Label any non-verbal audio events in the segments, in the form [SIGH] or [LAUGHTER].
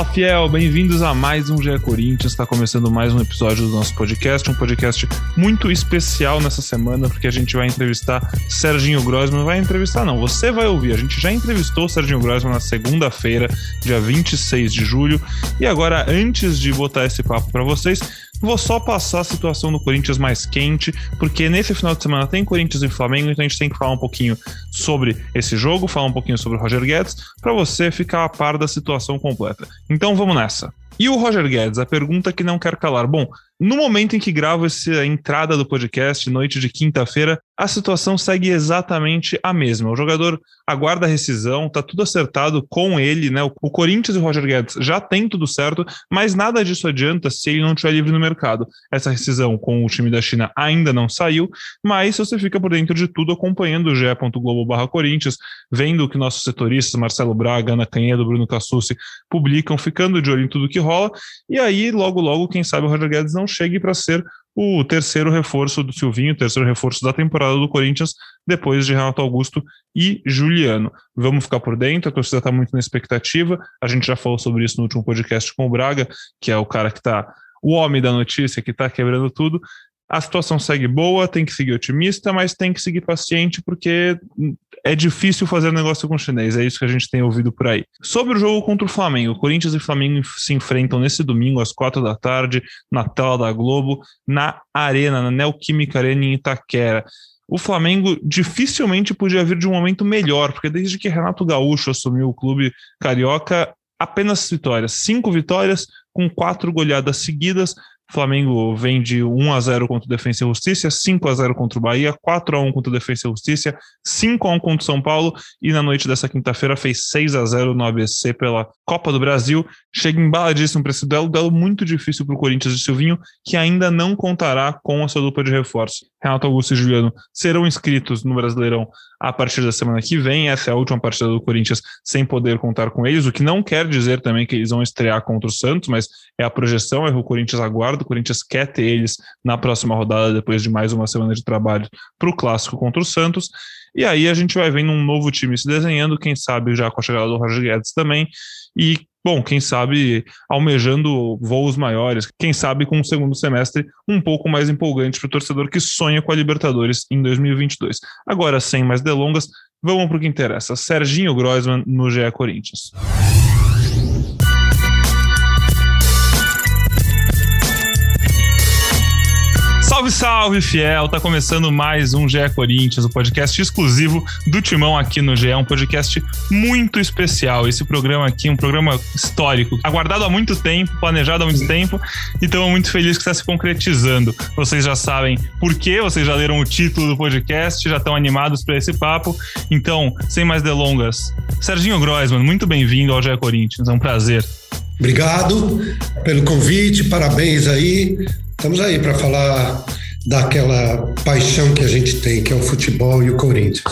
Fala fiel, bem-vindos a mais um GE Corinthians. Está começando mais um episódio do nosso podcast, um podcast muito especial nessa semana, porque a gente vai entrevistar Serginho Grossman. Vai entrevistar, não, você vai ouvir. A gente já entrevistou Serginho Grossman na segunda-feira, dia 26 de julho. E agora, antes de botar esse papo para vocês, Vou só passar a situação do Corinthians mais quente, porque nesse final de semana tem Corinthians e Flamengo, então a gente tem que falar um pouquinho sobre esse jogo, falar um pouquinho sobre o Roger Guedes, para você ficar a par da situação completa. Então vamos nessa. E o Roger Guedes, a pergunta que não quer calar. Bom, no momento em que gravo essa entrada do podcast, noite de quinta-feira, a situação segue exatamente a mesma. O jogador aguarda a rescisão, tá tudo acertado com ele, né? O Corinthians e o Roger Guedes já tem tudo certo, mas nada disso adianta se ele não estiver livre no mercado. Essa rescisão com o time da China ainda não saiu, mas você fica por dentro de tudo acompanhando o ge.globo Corinthians, vendo o que nossos setoristas, Marcelo Braga, Ana Canhedo, Bruno Cassucci, publicam, ficando de olho em tudo que rola, e aí logo logo, quem sabe o Roger Guedes não chegue para ser o terceiro reforço do Silvinho, o terceiro reforço da temporada do Corinthians, depois de Renato Augusto e Juliano. Vamos ficar por dentro, a torcida está muito na expectativa. A gente já falou sobre isso no último podcast com o Braga, que é o cara que está, o homem da notícia, que está quebrando tudo. A situação segue boa, tem que seguir otimista, mas tem que seguir paciente, porque é difícil fazer negócio com o chinês, é isso que a gente tem ouvido por aí. Sobre o jogo contra o Flamengo, Corinthians e Flamengo se enfrentam nesse domingo às quatro da tarde, na tela da Globo, na Arena, na Neoquímica Arena em Itaquera. O Flamengo dificilmente podia vir de um momento melhor, porque desde que Renato Gaúcho assumiu o clube carioca, apenas vitórias, cinco vitórias com quatro goleadas seguidas, Flamengo vem de 1 a 0 contra o Defensa e Justiça, 5 a 0 contra o Bahia, 4 a 1 contra o Defensa e Justiça, 5 a 1 contra o São Paulo e na noite dessa quinta-feira fez 6 a 0 no ABC pela Copa do Brasil. Chega embaladíssimo para esse duelo, duelo muito difícil para o Corinthians de Silvinho, que ainda não contará com a sua dupla de reforço. Renato Augusto e Juliano serão inscritos no Brasileirão a partir da semana que vem. Essa é a última partida do Corinthians sem poder contar com eles, o que não quer dizer também que eles vão estrear contra o Santos, mas é a projeção, é o Corinthians aguarda, o Corinthians quer ter eles na próxima rodada, depois de mais uma semana de trabalho para o clássico contra o Santos. E aí a gente vai vendo um novo time se desenhando, quem sabe já com a chegada do Roger Guedes também, e bom, quem sabe almejando voos maiores, quem sabe com um segundo semestre um pouco mais empolgante para o torcedor que sonha com a Libertadores em 2022. Agora, sem mais delongas, vamos para o que interessa. Serginho Groisman no GE Corinthians. Salve, salve, fiel! Tá começando mais um GE Corinthians, o um podcast exclusivo do Timão aqui no GE, um podcast muito especial. Esse programa aqui é um programa histórico, aguardado há muito tempo, planejado há muito tempo, e estamos muito felizes que está se concretizando. Vocês já sabem por quê, vocês já leram o título do podcast, já estão animados para esse papo. Então, sem mais delongas, Serginho Groisman, muito bem-vindo ao GE Corinthians, é um prazer. Obrigado pelo convite, parabéns aí Estamos aí para falar daquela paixão que a gente tem, que é o futebol e o Corinthians.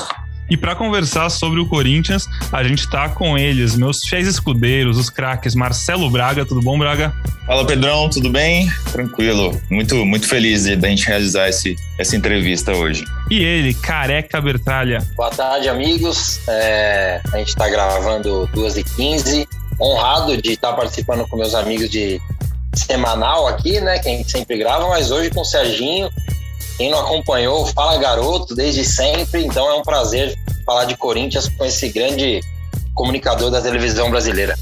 E para conversar sobre o Corinthians, a gente está com eles, meus fiéis escudeiros, os craques. Marcelo Braga, tudo bom, Braga? Fala, Pedrão, tudo bem? Tranquilo. Muito, muito feliz de, a gente realizar esse, essa entrevista hoje. E ele, Careca Bertralha. Boa tarde, amigos. É, a gente está gravando 2h15. Honrado de estar participando com meus amigos de semanal aqui, né? Que a gente sempre grava, mas hoje com o Serginho. Quem não acompanhou, fala garoto desde sempre, então é um prazer falar de Corinthians com esse grande comunicador da televisão brasileira.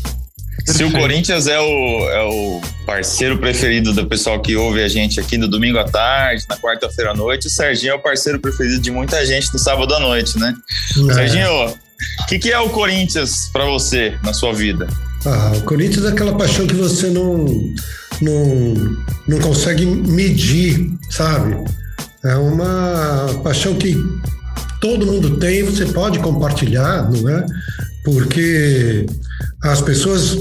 Se o Corinthians é o, é o parceiro preferido do pessoal que ouve a gente aqui no domingo à tarde, na quarta-feira à noite, o Serginho é o parceiro preferido de muita gente no sábado à noite, né? É. Serginho, o que, que é o Corinthians para você na sua vida? Ah, o Corinthians é aquela paixão que você não, não, não consegue medir, sabe? É uma paixão que todo mundo tem, você pode compartilhar, não é? Porque as pessoas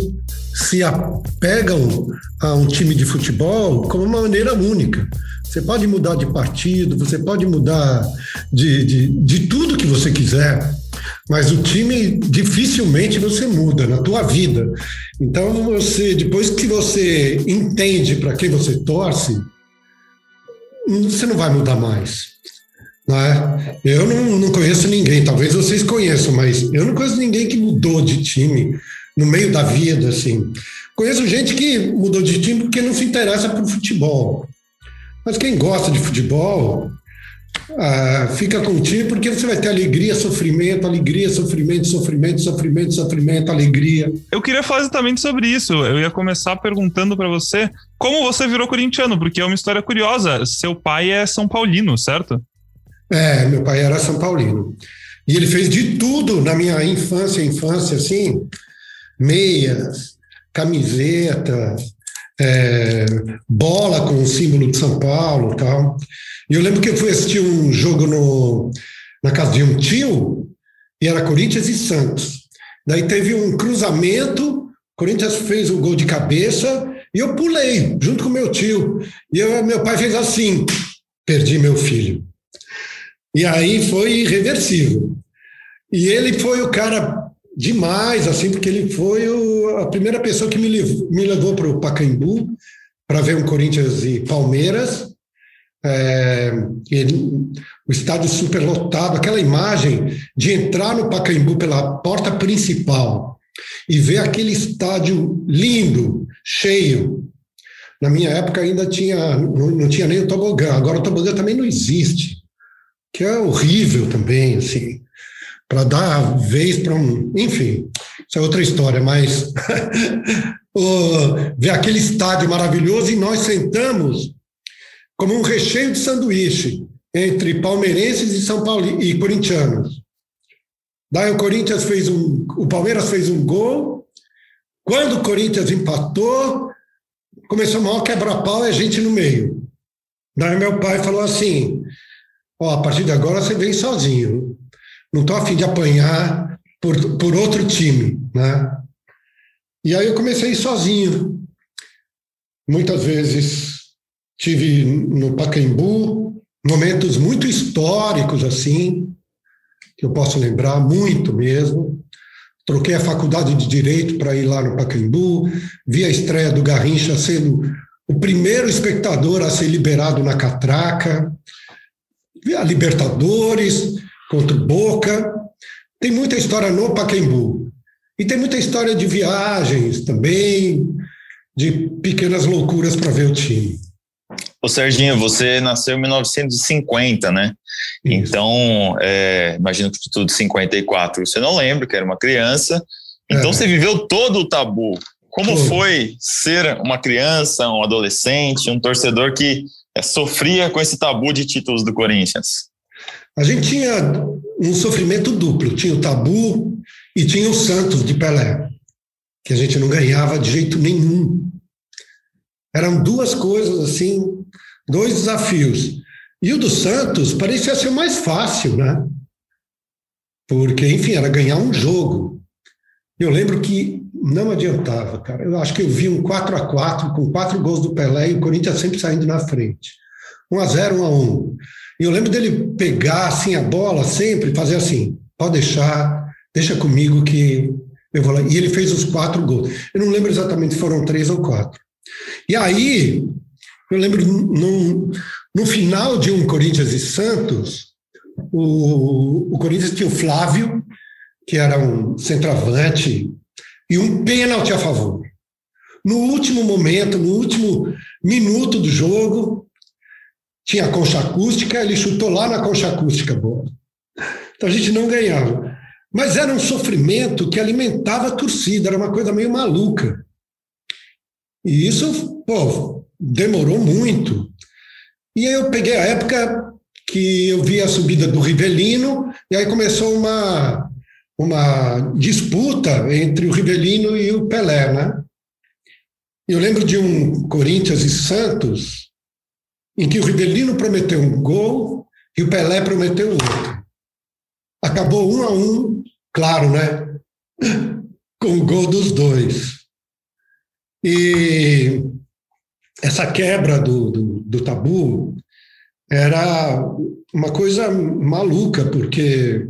se apegam a um time de futebol como uma maneira única. Você pode mudar de partido, você pode mudar de, de, de tudo que você quiser, mas o time dificilmente você muda na tua vida. Então você, depois que você entende para quem você torce, você não vai mudar mais. Não é? Eu não, não conheço ninguém, talvez vocês conheçam, mas eu não conheço ninguém que mudou de time no meio da vida, assim. Conheço gente que mudou de time porque não se interessa por futebol. Mas quem gosta de futebol ah, fica com o time porque você vai ter alegria, sofrimento, alegria, sofrimento, sofrimento, sofrimento, sofrimento, alegria. Eu queria falar exatamente sobre isso. Eu ia começar perguntando para você como você virou corintiano, porque é uma história curiosa. Seu pai é São Paulino, certo? É, meu pai era São Paulino. E ele fez de tudo na minha infância, infância, assim, meias, camiseta, é, bola com o símbolo de São Paulo tal. E eu lembro que eu fui assistir um jogo no, na casa de um tio, e era Corinthians e Santos. Daí teve um cruzamento, Corinthians fez o um gol de cabeça, e eu pulei, junto com meu tio. E eu, meu pai fez assim: perdi meu filho. E aí foi irreversível. E ele foi o cara demais, assim, porque ele foi o, a primeira pessoa que me levou, me levou para o Pacaembu para ver um Corinthians e Palmeiras. É, ele, o estádio superlotado, aquela imagem de entrar no Pacaembu pela porta principal e ver aquele estádio lindo, cheio. Na minha época ainda tinha, não, não tinha nem o tobogã, agora o tobogã também não existe, que é horrível também, assim para dar vez para um. Enfim, isso é outra história, mas [LAUGHS] ver aquele estádio maravilhoso e nós sentamos como um recheio de sanduíche entre palmeirenses e São Paulo e corintianos. Daí o Corinthians fez um, o Palmeiras fez um gol. Quando o Corinthians empatou, começou o maior quebra-pau e a gente no meio. Daí meu pai falou assim: ó, a partir de agora você vem sozinho não estou afim de apanhar por, por outro time, né? E aí eu comecei sozinho. Muitas vezes tive no Pacaembu momentos muito históricos assim, que eu posso lembrar muito mesmo. Troquei a faculdade de direito para ir lá no Pacaembu, vi a estreia do Garrincha sendo o primeiro espectador a ser liberado na catraca, vi a Libertadores, contra o Boca. Tem muita história no Pacaembu. E tem muita história de viagens também, de pequenas loucuras para ver o time. Ô Serginho, você nasceu em 1950, né? Isso. Então, é, imagino que tudo 54. Você não lembra que era uma criança. Então, é. você viveu todo o tabu. Como foi ser uma criança, um adolescente, um torcedor que é, sofria com esse tabu de títulos do Corinthians? A gente tinha um sofrimento duplo: tinha o tabu e tinha o Santos de Pelé, que a gente não ganhava de jeito nenhum. Eram duas coisas assim, dois desafios. E o do Santos parecia ser mais fácil, né? Porque, enfim, era ganhar um jogo. Eu lembro que não adiantava, cara. Eu acho que eu vi um 4 a 4 com quatro gols do Pelé e o Corinthians sempre saindo na frente. 1 a 0 1 a 1 e eu lembro dele pegar assim a bola sempre, fazer assim, pode deixar, deixa comigo que eu vou lá. E ele fez os quatro gols. Eu não lembro exatamente se foram três ou quatro. E aí, eu lembro no, no final de um Corinthians e Santos, o, o Corinthians tinha o Flávio, que era um centroavante, e um pênalti a favor. No último momento, no último minuto do jogo, tinha concha acústica, ele chutou lá na concha acústica boa. Então a gente não ganhava. Mas era um sofrimento que alimentava a torcida, era uma coisa meio maluca. E isso, pô, demorou muito. E aí eu peguei a época que eu vi a subida do Rivelino, e aí começou uma, uma disputa entre o Rivelino e o Pelé, né? Eu lembro de um Corinthians e Santos, em que o Rivelino prometeu um gol e o Pelé prometeu outro. Acabou um a um, claro, né? [LAUGHS] Com o gol dos dois. E essa quebra do, do, do tabu era uma coisa maluca, porque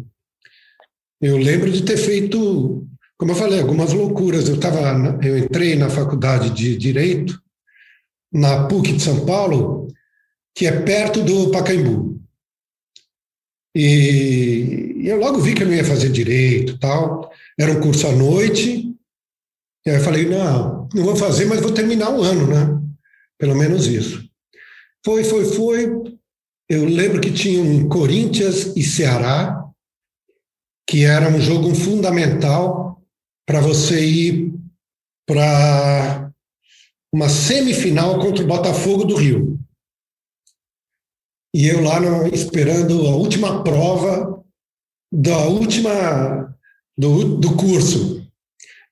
eu lembro de ter feito, como eu falei, algumas loucuras. Eu, tava, eu entrei na faculdade de Direito, na PUC de São Paulo, que é perto do Pacaembu. E eu logo vi que eu não ia fazer direito tal. Era um curso à noite, E aí eu falei, não, não vou fazer, mas vou terminar o ano, né? Pelo menos isso. Foi, foi, foi. Eu lembro que tinha um Corinthians e Ceará, que era um jogo fundamental para você ir para uma semifinal contra o Botafogo do Rio. E eu lá no, esperando a última prova da última do, do curso.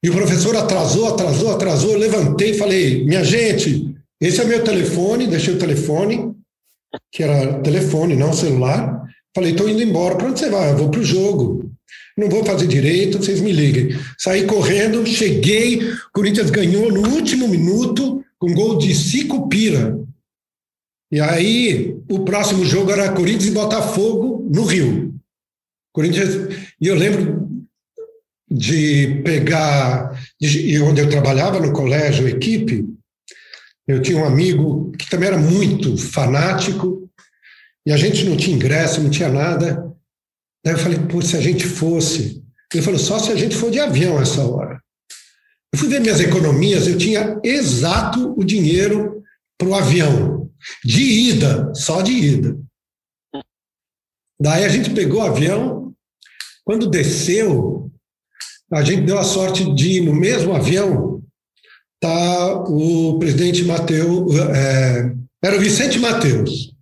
E o professor atrasou, atrasou, atrasou. Eu levantei e falei: minha gente, esse é meu telefone. Deixei o telefone, que era telefone, não celular. Falei: estou indo embora. Para onde você vai? Eu vou para o jogo. Não vou fazer direito, vocês me liguem. Saí correndo, cheguei. Corinthians ganhou no último minuto, com gol de Cico Pira. E aí, o próximo jogo era Corinthians e Botafogo no Rio. Corinthians, e eu lembro de pegar, de, onde eu trabalhava no colégio, equipe, eu tinha um amigo que também era muito fanático, e a gente não tinha ingresso, não tinha nada. Daí eu falei, pô, se a gente fosse. Ele falou, só se a gente for de avião essa hora. Eu fui ver minhas economias, eu tinha exato o dinheiro para o avião, de ida, só de ida. Daí a gente pegou o avião, quando desceu, a gente deu a sorte de, no mesmo avião, tá o presidente Mateus, é, era o Vicente Mateus.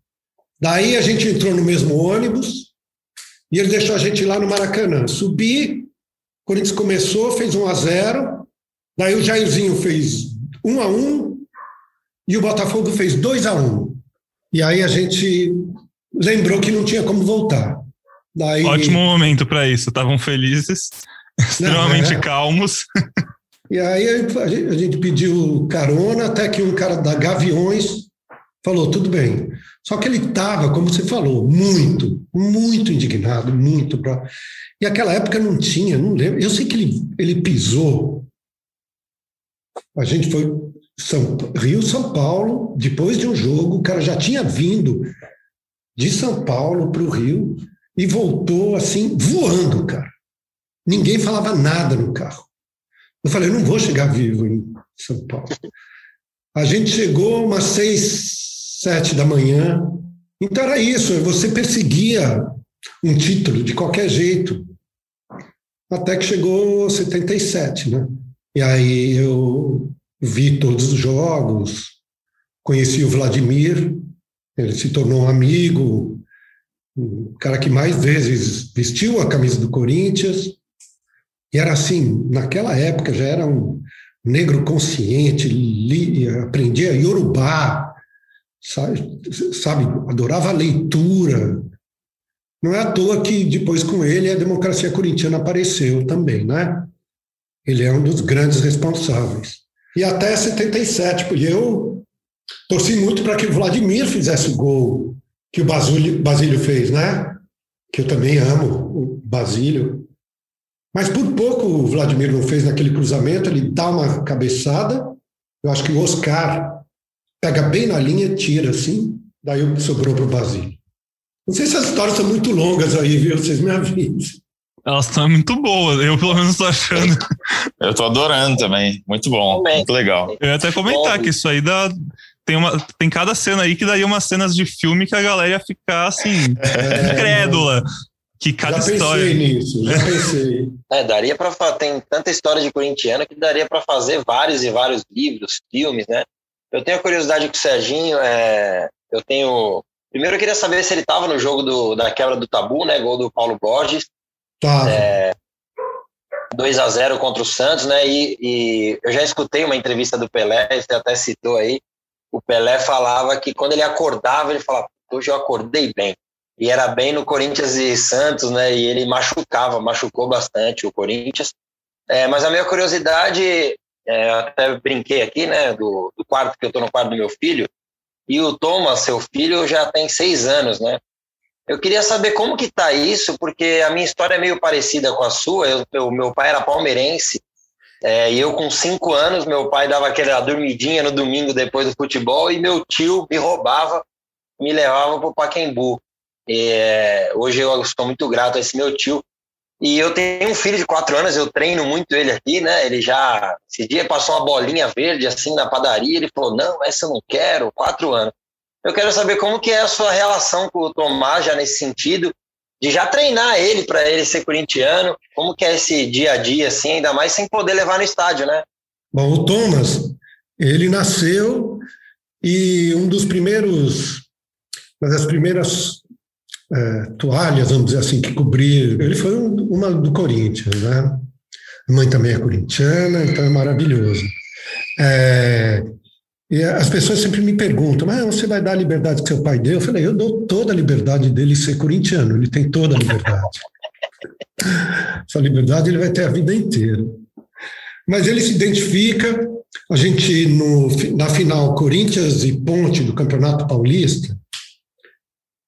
Daí a gente entrou no mesmo ônibus e ele deixou a gente lá no Maracanã. Subi, Corinthians começou, fez 1 a 0 daí o Jairzinho fez 1 a 1 e o Botafogo fez 2 a 1 E aí a gente lembrou que não tinha como voltar. Daí... Ótimo momento para isso, estavam felizes, [LAUGHS] extremamente não, é... calmos. E aí a gente pediu carona, até que um cara da Gaviões falou: tudo bem. Só que ele estava, como você falou, muito, muito indignado, muito. Pra... E aquela época não tinha, não lembro. Eu sei que ele, ele pisou. A gente foi São, Rio, São Paulo, depois de um jogo, o cara já tinha vindo de São Paulo para o Rio e voltou assim, voando, cara. Ninguém falava nada no carro. Eu falei, eu não vou chegar vivo em São Paulo. A gente chegou umas seis, sete da manhã. Então era isso, você perseguia um título de qualquer jeito. Até que chegou 77, né? E aí eu vi todos os jogos, conheci o Vladimir, ele se tornou um amigo, o cara que mais vezes vestiu a camisa do Corinthians. E era assim, naquela época já era um negro consciente, aprendia Yorubá, sabe, sabe, adorava a leitura. Não é à toa que depois com ele a democracia corintiana apareceu também, né? Ele é um dos grandes responsáveis. E até 77, porque eu torci muito para que o Vladimir fizesse o gol que o Basílio, fez, né? Que eu também amo o Basílio. Mas por pouco o Vladimir não fez naquele cruzamento, ele dá uma cabeçada. Eu acho que o Oscar pega bem na linha, tira assim, daí sobrou para o Basílio. Não sei se as histórias são muito longas aí, viu? Vocês me avisam. Elas estão muito boas, eu pelo menos estou achando. [LAUGHS] Eu estou adorando também, muito bom, muito legal. Eu ia até comentar que isso aí dá, tem, uma, tem cada cena aí que daria umas cenas de filme que a galera ia ficar assim, é, incrédula. Que cada já história. Pensei nisso, já pensei. É, daria para Tem tanta história de corintiano que daria para fazer vários e vários livros, filmes, né? Eu tenho a curiosidade com o Serginho. É, eu tenho. Primeiro eu queria saber se ele estava no jogo do, da quebra do tabu, né? Gol do Paulo Borges. Tá. É, 2 a 0 contra o Santos, né? E, e, eu já escutei uma entrevista do Pelé, você até citou aí. O Pelé falava que quando ele acordava, ele falava: Hoje eu acordei bem e era bem no Corinthians e Santos, né? E ele machucava, machucou bastante o Corinthians. É, mas a minha curiosidade, é, até brinquei aqui, né? Do, do quarto que eu estou no quarto do meu filho. E o Thomas, seu filho, já tem seis anos, né? Eu queria saber como que tá isso, porque a minha história é meio parecida com a sua. Eu, eu meu pai era palmeirense é, e eu com cinco anos, meu pai dava aquela dormidinha no domingo depois do futebol e meu tio me roubava, me levava para o Paquembu. É, hoje eu estou muito grato a esse meu tio, E eu tenho um filho de quatro anos, eu treino muito ele aqui, né? Ele já, esse dia passou uma bolinha verde assim na padaria, ele falou, não, essa eu não quero, quatro anos. Eu quero saber como que é a sua relação com o Tomás já nesse sentido, de já treinar ele para ele ser corintiano, como que é esse dia a dia, assim, ainda mais sem poder levar no estádio, né? Bom, o Thomas, ele nasceu e um dos primeiros, uma das primeiras é, toalhas, vamos dizer assim, que cobrir. Ele foi uma do Corinthians, né? A mãe também é corintiana, então é maravilhoso. É, e as pessoas sempre me perguntam, mas você vai dar a liberdade que seu pai deu? Eu falei, eu dou toda a liberdade dele ser corintiano, ele tem toda a liberdade. [LAUGHS] Essa liberdade ele vai ter a vida inteira. Mas ele se identifica, a gente, no, na final Corinthians e Ponte do Campeonato Paulista,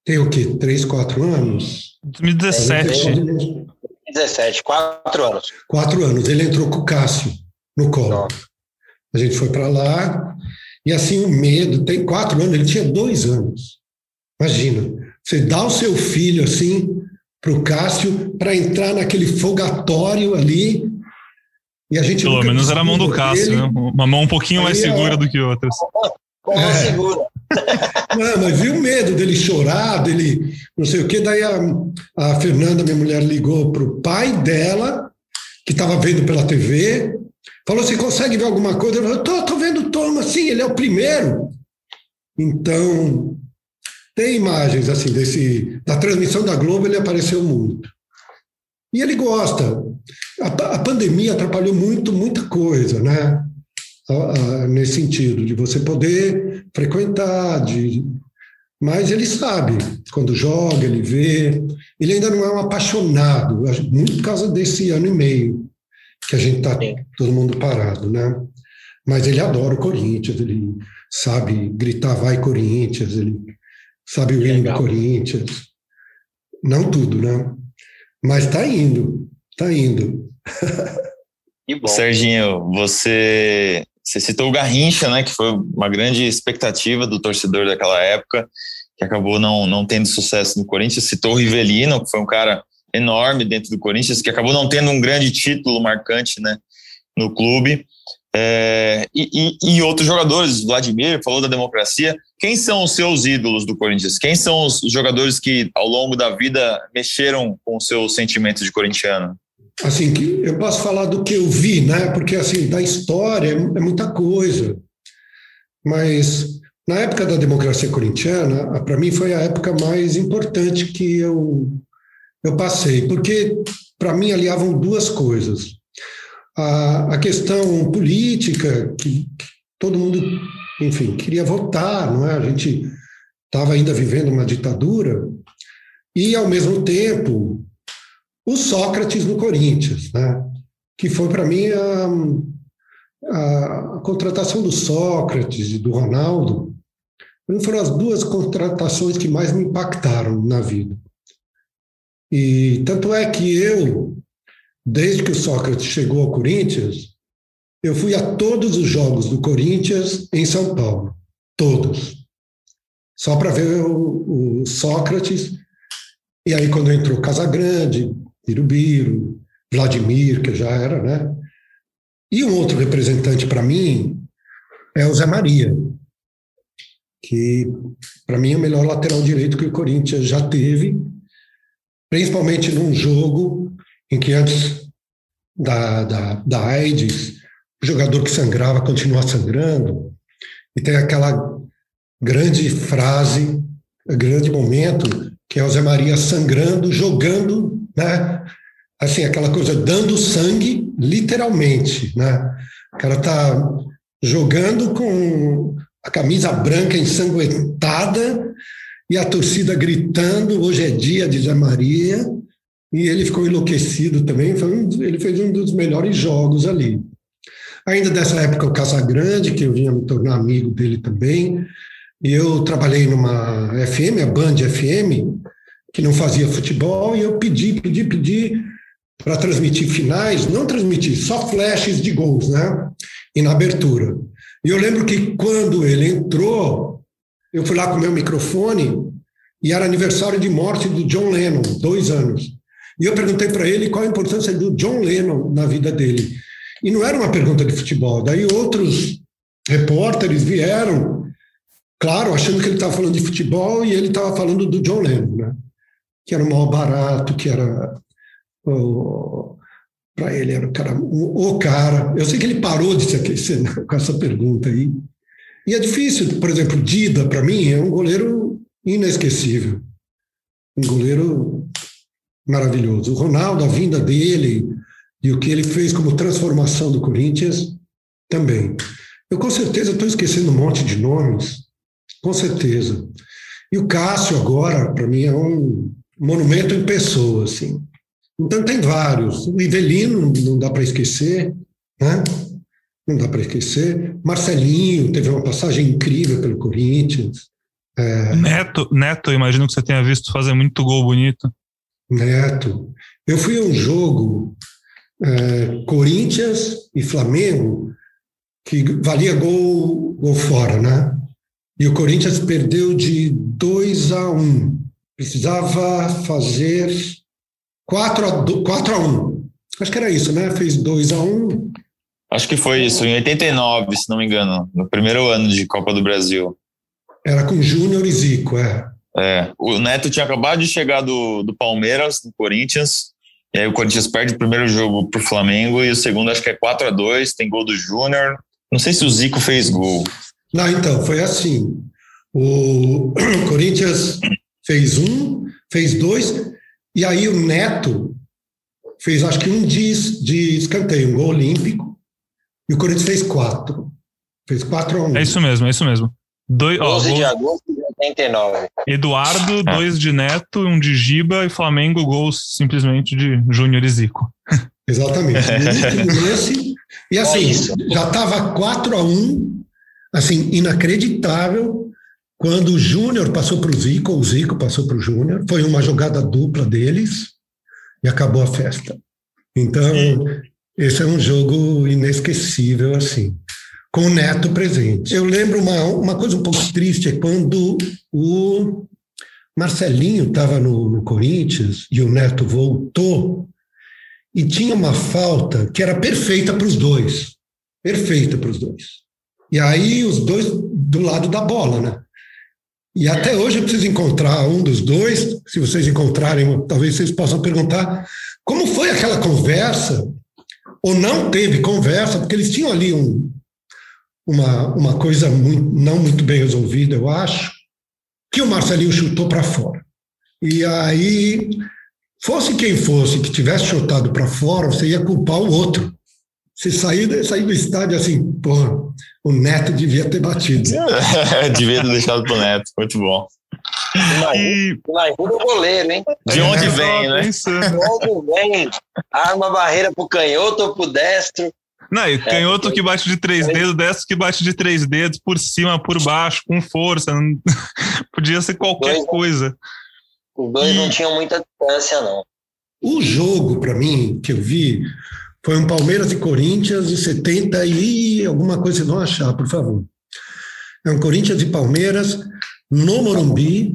tem o quê? Três, quatro anos? 2017. 2017, quatro anos. Quatro anos. Ele entrou com o Cássio no colo. A gente foi para lá e assim o medo. Tem quatro anos, ele tinha dois anos. Imagina, você dá o seu filho assim para o Cássio para entrar naquele fogatório ali. E a gente Pelo menos era a mão do Cássio, né? Uma mão um pouquinho Aí, mais segura ó, do que outras. É. segura. [LAUGHS] Não, mas viu o medo dele chorar, dele não sei o quê. Daí a, a Fernanda, minha mulher, ligou para o pai dela, que estava vendo pela TV, falou assim: consegue ver alguma coisa? Eu falei: tô, tô vendo o Thomas, sim, ele é o primeiro. Então, tem imagens assim desse da transmissão da Globo, ele apareceu muito. E ele gosta. A, a pandemia atrapalhou muito, muita coisa, né? nesse sentido, de você poder frequentar, de, mas ele sabe, quando joga, ele vê. Ele ainda não é um apaixonado, muito por causa desse ano e meio que a gente está todo mundo parado, né? Mas ele adora o Corinthians, ele sabe gritar vai Corinthians, ele sabe o hino do Corinthians. Não tudo, né? Mas está indo, está indo. Que bom. Serginho, você você citou o Garrincha, né, que foi uma grande expectativa do torcedor daquela época, que acabou não, não tendo sucesso no Corinthians. Citou o Rivelino, que foi um cara enorme dentro do Corinthians, que acabou não tendo um grande título marcante né, no clube. É, e, e, e, outros jogadores, Vladimir falou da democracia. Quem são os seus ídolos do Corinthians? Quem são os jogadores que ao longo da vida mexeram com o seu sentimento de corintiano? assim, eu posso falar do que eu vi, né? Porque, assim, da história é, é muita coisa. Mas, na época da democracia corintiana, para mim foi a época mais importante que eu, eu passei, porque, para mim, aliavam duas coisas. A, a questão política, que, todo mundo, enfim, queria votar, não é? A gente estava ainda vivendo uma ditadura, e, ao mesmo tempo, o Sócrates no Corinthians, né? que foi para mim a, a, a, contratação do Sócrates e do Ronaldo. Foram as duas contratações que mais me impactaram na vida. E tanto é que eu, desde que o Sócrates chegou ao Corinthians, eu fui a todos os jogos do Corinthians em São Paulo, todos, só para ver o, o Sócrates. E aí quando entrou Casagrande, Birubiru, Vladimir, que já era, né? E um outro representante para mim é o Zé Maria, que para mim é o melhor lateral direito que o Corinthians já teve, principalmente num jogo em que antes da, da, da AIDS, o jogador que sangrava continua sangrando, e tem aquela grande frase, grande momento, que é o Zé Maria sangrando, jogando né? Assim, aquela coisa dando sangue, literalmente, né? O cara tá jogando com a camisa branca ensanguentada e a torcida gritando, hoje é dia de Zé Maria, e ele ficou enlouquecido também, um, ele fez um dos melhores jogos ali. Ainda dessa época, o Casagrande, que eu vinha me tornar amigo dele também, e eu trabalhei numa FM, a Band FM, que não fazia futebol, e eu pedi, pedi, pedi para transmitir finais, não transmitir, só flashes de gols, né? E na abertura. E eu lembro que quando ele entrou, eu fui lá com o meu microfone e era aniversário de morte do John Lennon, dois anos. E eu perguntei para ele qual a importância do John Lennon na vida dele. E não era uma pergunta de futebol. Daí outros repórteres vieram, claro, achando que ele estava falando de futebol e ele estava falando do John Lennon, né? que era o maior barato, que era para ele era o cara, o, o, cara. Eu sei que ele parou de se aquecer [LAUGHS] com essa pergunta aí. E é difícil, por exemplo, Dida, para mim, é um goleiro inesquecível. Um goleiro maravilhoso. O Ronaldo, a vinda dele e o que ele fez como transformação do Corinthians, também. Eu com certeza estou esquecendo um monte de nomes, com certeza. E o Cássio agora, para mim, é um monumento em pessoa, assim. Então tem vários. O Ivelino não dá para esquecer, né? Não dá para esquecer. Marcelinho teve uma passagem incrível pelo Corinthians. É... Neto, Neto, imagino que você tenha visto fazer muito gol bonito. Neto. Eu fui a um jogo é, Corinthians e Flamengo que valia gol, gol fora, né? E o Corinthians perdeu de 2 a 1. Um. Precisava fazer 4 a, 4 a 1. Acho que era isso, né? Fez 2 a 1. Acho que foi isso, em 89, se não me engano, no primeiro ano de Copa do Brasil. Era com Júnior e Zico, é. É, o Neto tinha acabado de chegar do, do Palmeiras, do Corinthians, e aí o Corinthians perde o primeiro jogo pro Flamengo e o segundo acho que é 4 a 2 tem gol do Júnior. Não sei se o Zico fez gol. Não, então, foi assim. O [CLEARS THROAT] Corinthians fez um, fez dois, e aí o Neto fez acho que um de, de escanteio, um gol olímpico, e o Corinthians fez quatro. Fez quatro a um. É isso mesmo, é isso mesmo. Dois, 12 ó, de agosto de 89. Eduardo, ah. dois de Neto, um de Giba e Flamengo, gols simplesmente de Júnior e Zico. [LAUGHS] Exatamente. esse, e assim, é já estava 4 a 1 assim, inacreditável. Quando o Júnior passou para o Zico, ou o Zico passou para o Júnior, foi uma jogada dupla deles e acabou a festa. Então, esse é um jogo inesquecível, assim com o neto presente. Eu lembro uma, uma coisa um pouco triste, é quando o Marcelinho estava no, no Corinthians e o neto voltou, e tinha uma falta que era perfeita para os dois. Perfeita para os dois. E aí os dois do lado da bola, né? E até hoje eu preciso encontrar um dos dois. Se vocês encontrarem, talvez vocês possam perguntar como foi aquela conversa, ou não teve conversa, porque eles tinham ali um, uma, uma coisa muito, não muito bem resolvida, eu acho, que o Marcelinho chutou para fora. E aí, fosse quem fosse que tivesse chutado para fora, você ia culpar o outro. Você sair, sair do estádio assim, pô, o Neto devia ter batido. [LAUGHS] devia ter deixado pro Neto, muito bom. Imagina, o goleiro, hein? De onde vem, né? De onde vem? Arma barreira pro canhoto ou pro destro. Não, e é, canhoto que bate de três dedos, destro que bate de três dedos, por cima, por baixo, com força. Não... [LAUGHS] Podia ser qualquer dois, coisa. Os dois e... não tinham muita distância, não. O jogo, para mim, que eu vi, foi um Palmeiras e Corinthians de 70 e alguma coisa vocês vão achar, por favor. É um Corinthians e Palmeiras no Morumbi,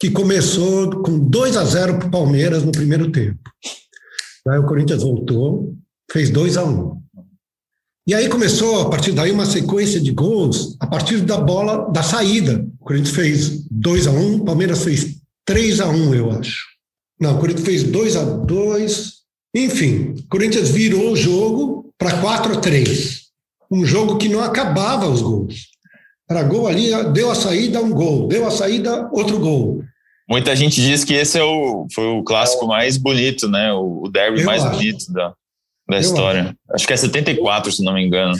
que começou com 2 a 0 para o Palmeiras no primeiro tempo. Aí o Corinthians voltou, fez 2 a 1 e aí começou, a partir daí, uma sequência de gols a partir da bola da saída. O Corinthians fez 2 a 1 um, o Palmeiras fez 3 a 1 um, eu acho. Não, o Corinthians fez 2 a 2 Enfim, o Corinthians virou o jogo para 4 a 3 Um jogo que não acabava os gols. Era gol ali, deu a saída, um gol. Deu a saída, outro gol. Muita gente diz que esse é o, foi o clássico mais bonito, né? O, o derby eu mais acho. bonito da, da história. Acho. acho. que é 74, se não me engano.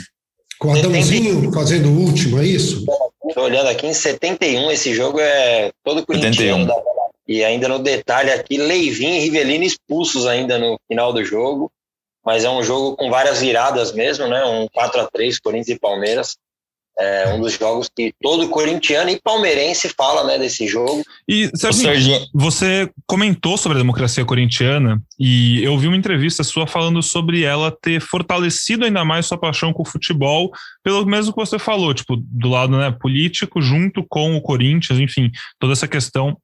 Com o Adãozinho fazendo o último, é isso? Estou olhando aqui, em 71 esse jogo é todo corintiano. 71. E ainda no detalhe aqui, Leivinho e Rivelino expulsos ainda no final do jogo. Mas é um jogo com várias viradas mesmo, né? Um 4 a 3 Corinthians e Palmeiras. É um dos jogos que todo corintiano e palmeirense fala né, desse jogo. E, Serginho, você comentou sobre a democracia corintiana e eu vi uma entrevista sua falando sobre ela ter fortalecido ainda mais sua paixão com o futebol, pelo mesmo que você falou, tipo, do lado né, político, junto com o Corinthians, enfim, toda essa questão,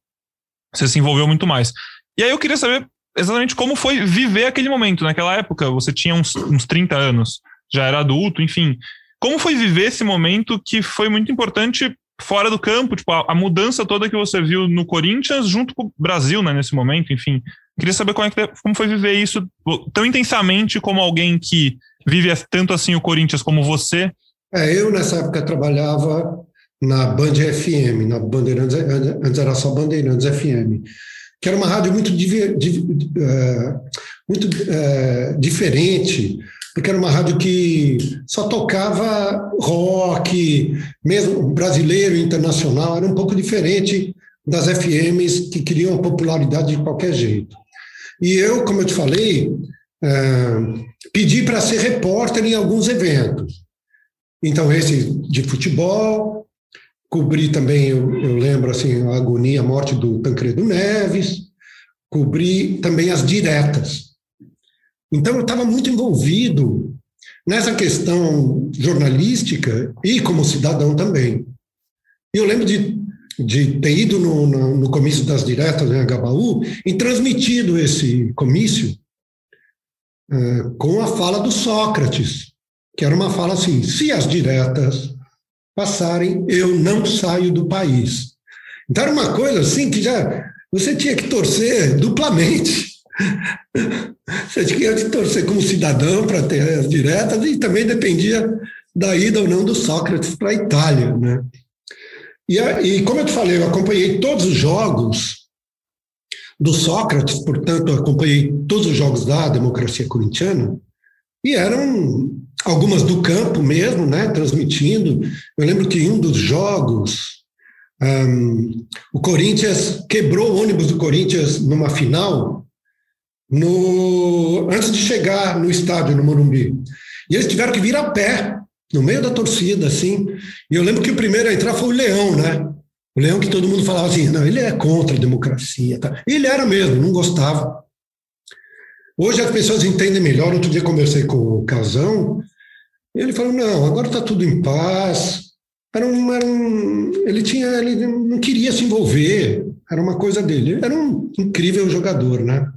você se envolveu muito mais. E aí eu queria saber exatamente como foi viver aquele momento. Naquela época, você tinha uns, uns 30 anos, já era adulto, enfim. Como foi viver esse momento que foi muito importante fora do campo, tipo, a, a, mudança toda que você viu no Corinthians junto com o Brasil, né, nesse momento, enfim. Queria saber como, é que, como foi viver isso tão intensamente como alguém que vive tanto assim o Corinthians como você. É, eu nessa época trabalhava na Band FM, na Bandeirantes, antes era só Bandeirantes FM, que era uma rádio muito, diver, uh, muito uh, diferente, porque era uma rádio que só tocava rock, mesmo brasileiro internacional, era um pouco diferente das FMs que queriam popularidade de qualquer jeito. E eu, como eu te falei, uh, pedi para ser repórter em alguns eventos. Então, esse de futebol, cobri também, eu, eu lembro assim, a agonia, a morte do Tancredo Neves, cobri também as diretas. Então, eu estava muito envolvido nessa questão jornalística e como cidadão também. E eu lembro de, de ter ido no, no, no comício das diretas em Agabaú e transmitido esse comício é, com a fala do Sócrates, que era uma fala assim: se as diretas passarem, eu não saio do país. Então era uma coisa assim que já você tinha que torcer duplamente. [LAUGHS] Você tinha que torcer como cidadão para ter as diretas e também dependia da ida ou não do Sócrates para a Itália. Né? E, e, como eu te falei, eu acompanhei todos os jogos do Sócrates, portanto, acompanhei todos os jogos da democracia corintiana, e eram algumas do campo mesmo, né, transmitindo. Eu lembro que em um dos jogos, um, o Corinthians quebrou o ônibus do Corinthians numa final no, antes de chegar no estádio, no Morumbi. E eles tiveram que vir a pé, no meio da torcida, assim. E eu lembro que o primeiro a entrar foi o Leão, né? O Leão que todo mundo falava assim, não, ele é contra a democracia. Tá? Ele era mesmo, não gostava. Hoje as pessoas entendem melhor. Outro dia conversei com o Casão, e ele falou, não, agora está tudo em paz. Era um, era um, ele tinha, ele não queria se envolver, era uma coisa dele. Ele era um incrível jogador, né?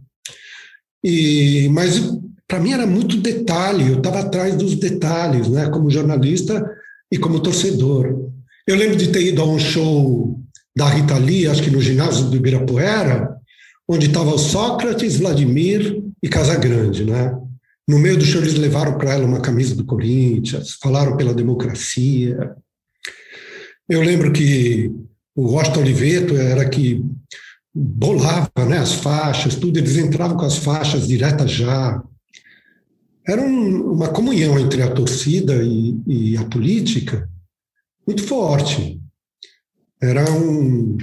E, mas para mim era muito detalhe, eu estava atrás dos detalhes, né, como jornalista e como torcedor. Eu lembro de ter ido a um show da Rita Lee, acho que no ginásio do Ibirapuera, onde estava o Sócrates, Vladimir e Casagrande, né? No meio do show eles levaram para ela uma camisa do Corinthians, falaram pela democracia. Eu lembro que o Washington Oliveto era que bolava né, as faixas, tudo, eles entravam com as faixas diretas já. Era um, uma comunhão entre a torcida e, e, a política muito forte. Era um.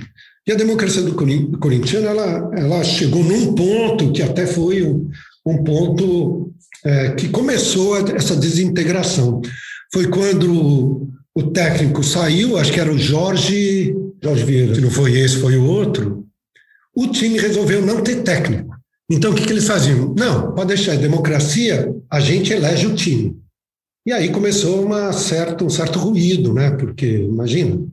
E a democracia do corintiano ela, ela chegou num ponto que até foi um, um ponto é, que começou essa desintegração. Foi quando o técnico saiu, acho que era o Jorge, Jorge Vieira, se não foi esse, foi o outro, o time resolveu não ter técnico. Então, o que, que eles faziam? Não, pode deixar, democracia, a gente elege o time. E aí começou uma certa, um certo ruído, né? Porque, imagina,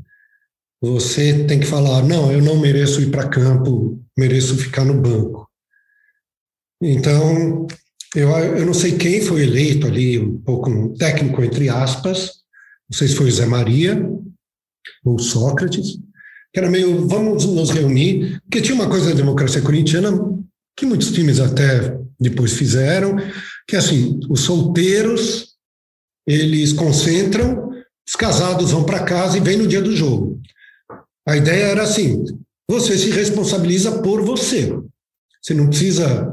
você tem que falar, não, eu não mereço ir para campo, mereço ficar no banco. Então, eu, eu não sei quem foi eleito ali, um pouco um técnico, entre aspas, não sei se foi o Zé Maria ou Sócrates, que era meio, vamos nos reunir, porque tinha uma coisa da democracia corintiana que muitos times até depois fizeram, que é assim, os solteiros, eles concentram, os casados vão para casa e vêm no dia do jogo. A ideia era assim, você se responsabiliza por você. Você não precisa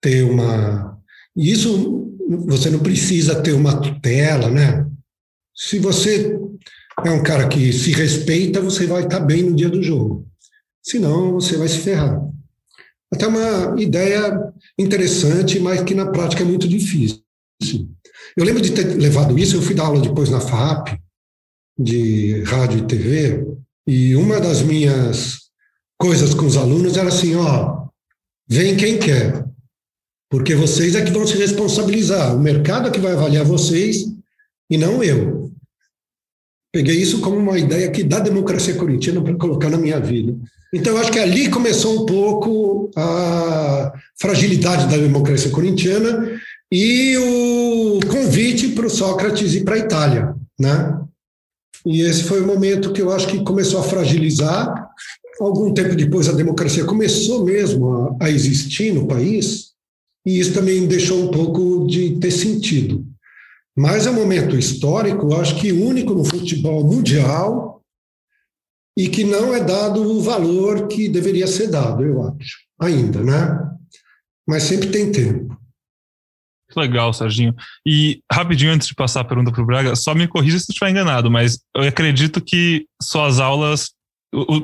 ter uma... Isso, você não precisa ter uma tutela, né? Se você é um cara que se respeita, você vai estar bem no dia do jogo. Senão, você vai se ferrar. Até uma ideia interessante, mas que na prática é muito difícil. Eu lembro de ter levado isso, eu fui dar aula depois na FAP, de rádio e TV, e uma das minhas coisas com os alunos era assim, ó, vem quem quer, porque vocês é que vão se responsabilizar, o mercado é que vai avaliar vocês e não eu. Peguei isso como uma ideia aqui da democracia corintiana para colocar na minha vida. Então, acho que ali começou um pouco a fragilidade da democracia corintiana e o convite para o Sócrates ir para a Itália, né? E esse foi o momento que eu acho que começou a fragilizar. Algum tempo depois, a democracia começou mesmo a existir no país, e isso também deixou um pouco de ter sentido. Mas é um momento histórico, acho que único no futebol mundial e que não é dado o valor que deveria ser dado, eu acho, ainda, né? Mas sempre tem tempo. Legal, Serginho. E rapidinho, antes de passar a pergunta para o Braga, só me corrija se eu estiver enganado, mas eu acredito que suas aulas,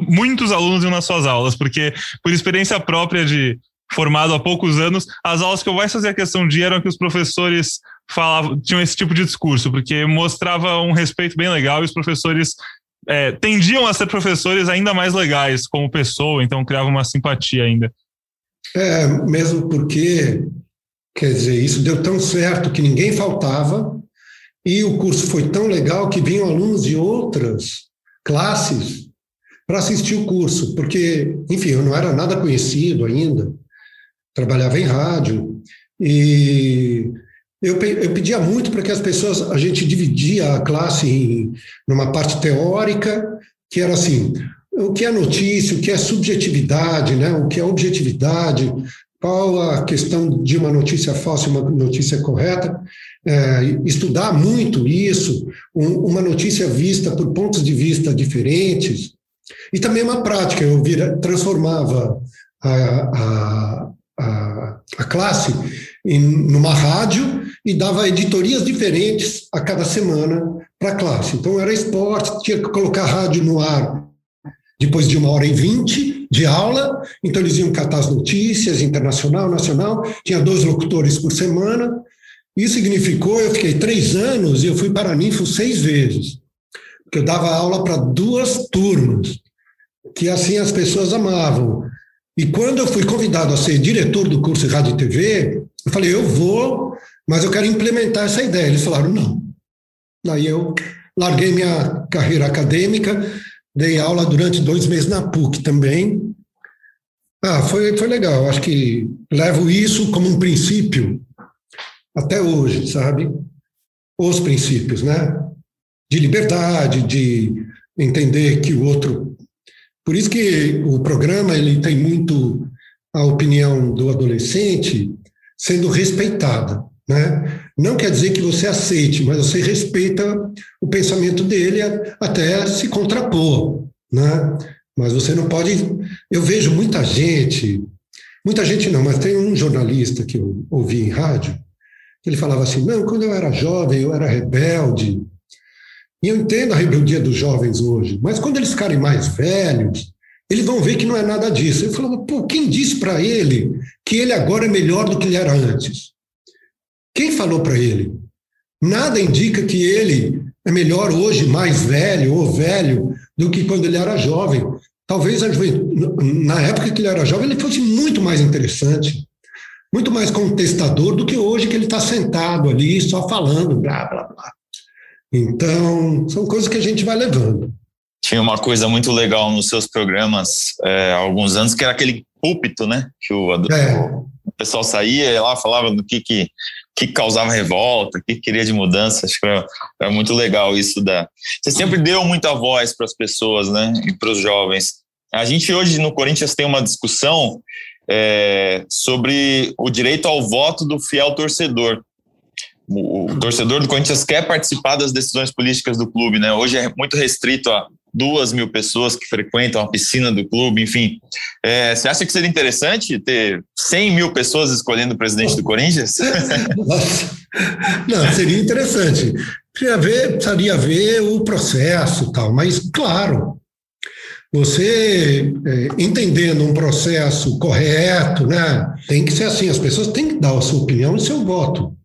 muitos alunos iam nas suas aulas, porque por experiência própria de formado há poucos anos, as aulas que eu mais fazia questão de eram que os professores falavam, tinham esse tipo de discurso, porque mostrava um respeito bem legal e os professores é, tendiam a ser professores ainda mais legais como pessoa, então criava uma simpatia ainda. É, mesmo porque, quer dizer, isso deu tão certo que ninguém faltava e o curso foi tão legal que vinham alunos de outras classes para assistir o curso, porque, enfim, eu não era nada conhecido ainda, trabalhava em rádio e eu, eu pedia muito para que as pessoas, a gente dividia a classe em numa parte teórica, que era assim, o que é notícia, o que é subjetividade, né? o que é objetividade, qual a questão de uma notícia falsa e uma notícia correta, é, estudar muito isso, um, uma notícia vista por pontos de vista diferentes, e também uma prática, eu vira, transformava a, a, a, a classe em numa rádio e dava editorias diferentes a cada semana para a classe. Então era esporte, tinha que colocar rádio no ar depois de uma hora e vinte de aula, então eles iam catar as notícias, internacional, nacional, tinha dois locutores por semana. Isso significou, eu fiquei três anos e eu fui para a Ninfo seis vezes, porque eu dava aula para duas turmas, que assim as pessoas amavam. E quando eu fui convidado a ser diretor do curso de Rádio e TV, eu falei, eu vou, mas eu quero implementar essa ideia. Eles falaram, não. Daí eu larguei minha carreira acadêmica, dei aula durante dois meses na PUC também. Ah, foi, foi legal. Acho que levo isso como um princípio até hoje, sabe? Os princípios, né? De liberdade, de entender que o outro por isso que o programa ele tem muito a opinião do adolescente sendo respeitada, né? Não quer dizer que você aceite, mas você respeita o pensamento dele até se contrapor, né? Mas você não pode. Eu vejo muita gente, muita gente não, mas tem um jornalista que eu ouvi em rádio, que ele falava assim: não, quando eu era jovem, eu era rebelde, e eu entendo a rebeldia dos jovens hoje, mas quando eles ficarem mais velhos, eles vão ver que não é nada disso. Eu falava, pô, quem disse para ele que ele agora é melhor do que ele era antes? Quem falou para ele? Nada indica que ele é melhor hoje, mais velho ou velho, do que quando ele era jovem. Talvez na época que ele era jovem ele fosse muito mais interessante, muito mais contestador do que hoje que ele está sentado ali só falando, blá, blá, blá. Então, são coisas que a gente vai levando. Tinha uma coisa muito legal nos seus programas é, há alguns anos, que era aquele púlpito, né? Que o, é. o pessoal saía lá falava do que, que, que causava revolta, o que queria de mudança. Acho que era, era muito legal isso da. Você sempre deu muita voz para as pessoas, né? E para os jovens. A gente hoje no Corinthians tem uma discussão é, sobre o direito ao voto do fiel torcedor o, torcedor do Corinthians quer participar das decisões políticas do clube, né? Hoje é muito restrito a duas mil pessoas que frequentam a piscina do clube, enfim. É, você acha que seria interessante ter 100 mil pessoas escolhendo o presidente do Corinthians? [LAUGHS] Não, seria interessante. Precisaria ver, precisaria ver o processo tal, mas, claro, você é, entendendo um processo correto, né, tem que ser assim, as pessoas têm que dar a sua opinião e seu voto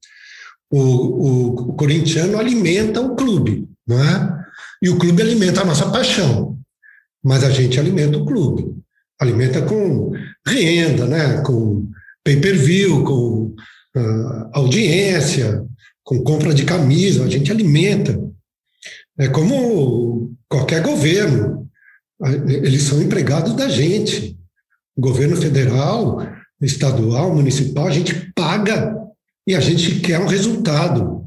o, o, o corintiano alimenta o clube, não é? E o clube alimenta a nossa paixão, mas a gente alimenta o clube, alimenta com renda, né? com pay-per-view, com uh, audiência, com compra de camisa, a gente alimenta. É como qualquer governo. Eles são empregados da gente. Governo federal, estadual, municipal, a gente paga e a gente quer um resultado.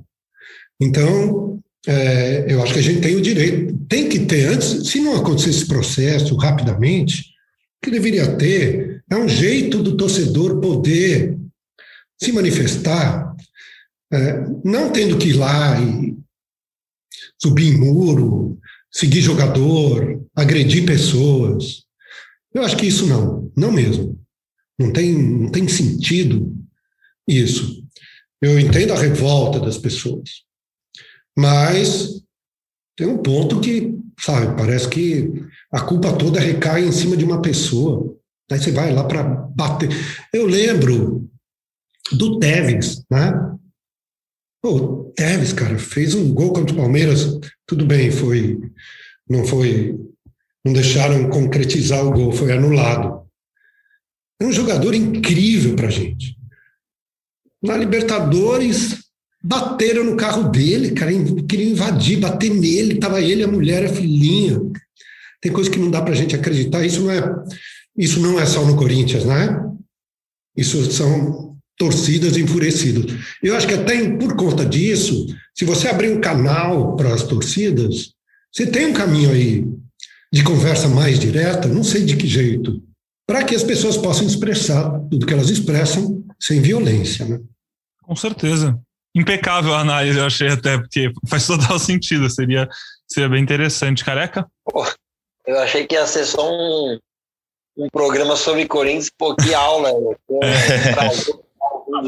Então, é, eu acho que a gente tem o direito, tem que ter, antes, se não acontecer esse processo rapidamente, que deveria ter é um jeito do torcedor poder se manifestar, é, não tendo que ir lá e subir em muro, seguir jogador, agredir pessoas. Eu acho que isso não, não mesmo. Não tem, não tem sentido isso. Eu entendo a revolta das pessoas, mas tem um ponto que, sabe, parece que a culpa toda recai em cima de uma pessoa. Aí você vai lá para bater. Eu lembro do Tevez, né? Pô, Tevez, cara, fez um gol contra o Palmeiras. Tudo bem, foi, não foi, não deixaram concretizar o gol, foi anulado. É um jogador incrível para gente. Na Libertadores, bateram no carro dele, cara, queriam invadir, bater nele, tava ele, a mulher, a filhinha. Tem coisa que não dá para a gente acreditar. Isso não é, isso não é só no Corinthians, né? Isso são torcidas enfurecidas. Eu acho que até por conta disso, se você abrir um canal para as torcidas, você tem um caminho aí de conversa mais direta, não sei de que jeito, para que as pessoas possam expressar tudo que elas expressam sem violência, né? Com certeza. Impecável a análise, eu achei até, porque faz total [LAUGHS] sentido, seria, seria bem interessante. Careca? Eu achei que ia ser só um, um programa sobre Corinthians, pô, que aula, né?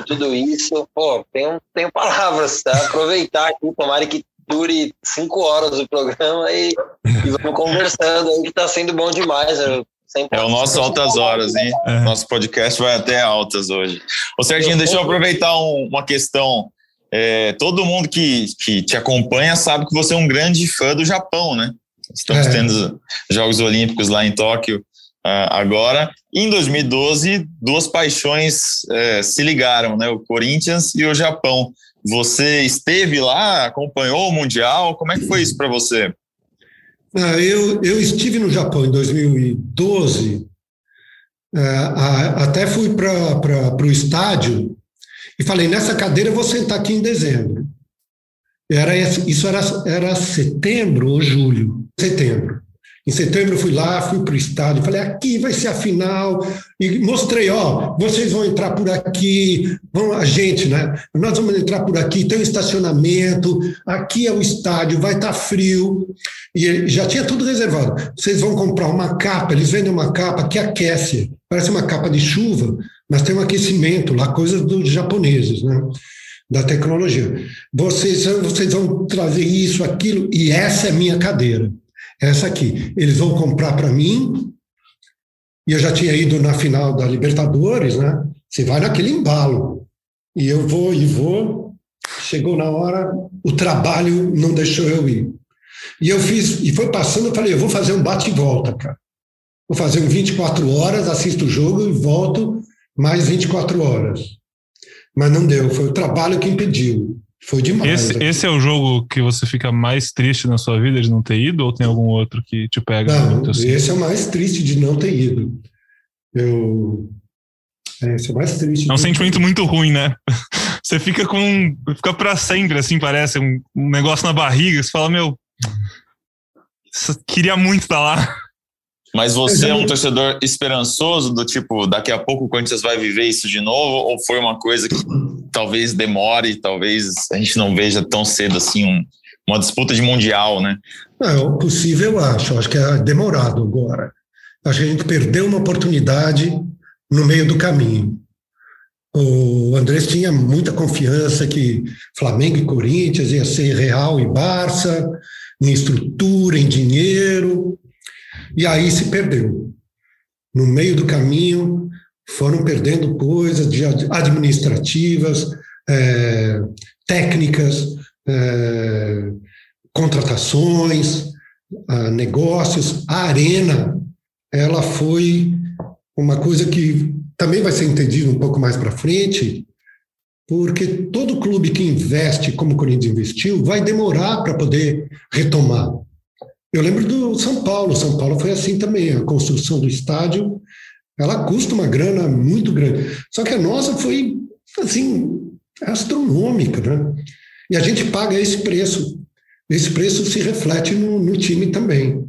tudo isso, pô, tenho, tenho palavras, tá? Aproveitar aqui, tomara que dure cinco horas o programa e, e vamos conversando aí, que tá sendo bom demais. é o nosso altas horas, hein? É. Nosso podcast vai até altas hoje. Ô, Serginho, deixa eu aproveitar um, uma questão. É, todo mundo que, que te acompanha sabe que você é um grande fã do Japão, né? Estamos é. tendo Jogos Olímpicos lá em Tóquio uh, agora. Em 2012, duas paixões uh, se ligaram, né? O Corinthians e o Japão. Você esteve lá, acompanhou o Mundial? Como é que foi isso para você? Ah, eu, eu estive no Japão em 2012, uh, até fui para o estádio e falei: nessa cadeira eu vou sentar aqui em dezembro. Era, isso era, era setembro ou julho? Setembro. Em setembro eu fui lá, fui para o estádio, falei, aqui vai ser a final, e mostrei, ó, vocês vão entrar por aqui, vão, a gente, né? Nós vamos entrar por aqui, tem um estacionamento, aqui é o estádio, vai estar tá frio, e já tinha tudo reservado. Vocês vão comprar uma capa, eles vendem uma capa que aquece, parece uma capa de chuva, mas tem um aquecimento lá, coisas dos japoneses, né? da tecnologia. Vocês, vocês vão trazer isso, aquilo, e essa é minha cadeira. Essa aqui. Eles vão comprar para mim, e eu já tinha ido na final da Libertadores, né? Você vai naquele embalo. E eu vou e vou. Chegou na hora, o trabalho não deixou eu ir. E eu fiz, e foi passando, eu falei, eu vou fazer um bate e volta, cara. Vou fazer um 24 horas, assisto o jogo e volto mais 24 horas mas não deu. Foi o trabalho que impediu. Foi demais. Esse, esse, é o jogo que você fica mais triste na sua vida de não ter ido, ou tem algum outro que te pega? Não, assim? esse é o mais triste de não ter ido. Eu. É, esse é o mais triste. É um sentimento muito ruim, né? [LAUGHS] Você fica com. Fica pra sempre, assim, parece. Um, um negócio na barriga. Você fala, meu. Queria muito estar lá. Mas você é um torcedor esperançoso, do tipo, daqui a pouco o Corinthians vai viver isso de novo? Ou foi uma coisa que talvez demore, talvez a gente não veja tão cedo assim um, uma disputa de mundial, né? Não, é possível, eu acho. Acho que é demorado agora. Acho que a gente perdeu uma oportunidade no meio do caminho. O Andrés tinha muita confiança que Flamengo e Corinthians ia ser Real e Barça, em estrutura, em dinheiro. E aí se perdeu. No meio do caminho, foram perdendo coisas administrativas, é, técnicas, é, contratações, negócios. A arena, ela foi uma coisa que também vai ser entendido um pouco mais para frente, porque todo clube que investe como o Corinthians investiu vai demorar para poder retomar. Eu lembro do São Paulo. São Paulo foi assim também. A construção do estádio, ela custa uma grana muito grande. Só que a nossa foi assim astronômica, né? E a gente paga esse preço. Esse preço se reflete no, no time também.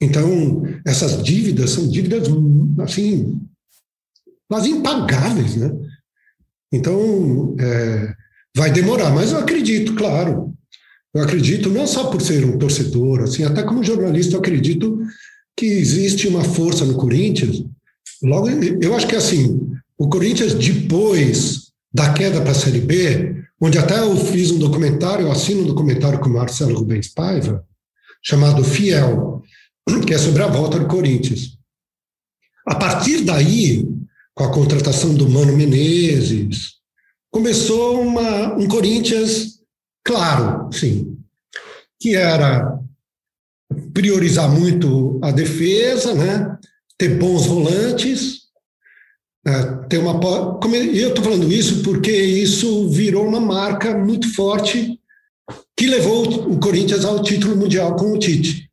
Então, essas dívidas são dívidas assim quase impagáveis, né? Então, é, vai demorar, mas eu acredito, claro. Eu acredito não só por ser um torcedor, assim, até como jornalista, eu acredito que existe uma força no Corinthians. Logo, eu acho que assim, o Corinthians depois da queda para a Série B, onde até eu fiz um documentário, eu assino um documentário com o Marcelo Rubens Paiva, chamado Fiel, que é sobre a volta do Corinthians. A partir daí, com a contratação do Mano Menezes, começou uma, um Corinthians claro, sim, que era priorizar muito a defesa, né? ter bons volantes, né? ter uma. Eu estou falando isso porque isso virou uma marca muito forte que levou o Corinthians ao título mundial com o Tite.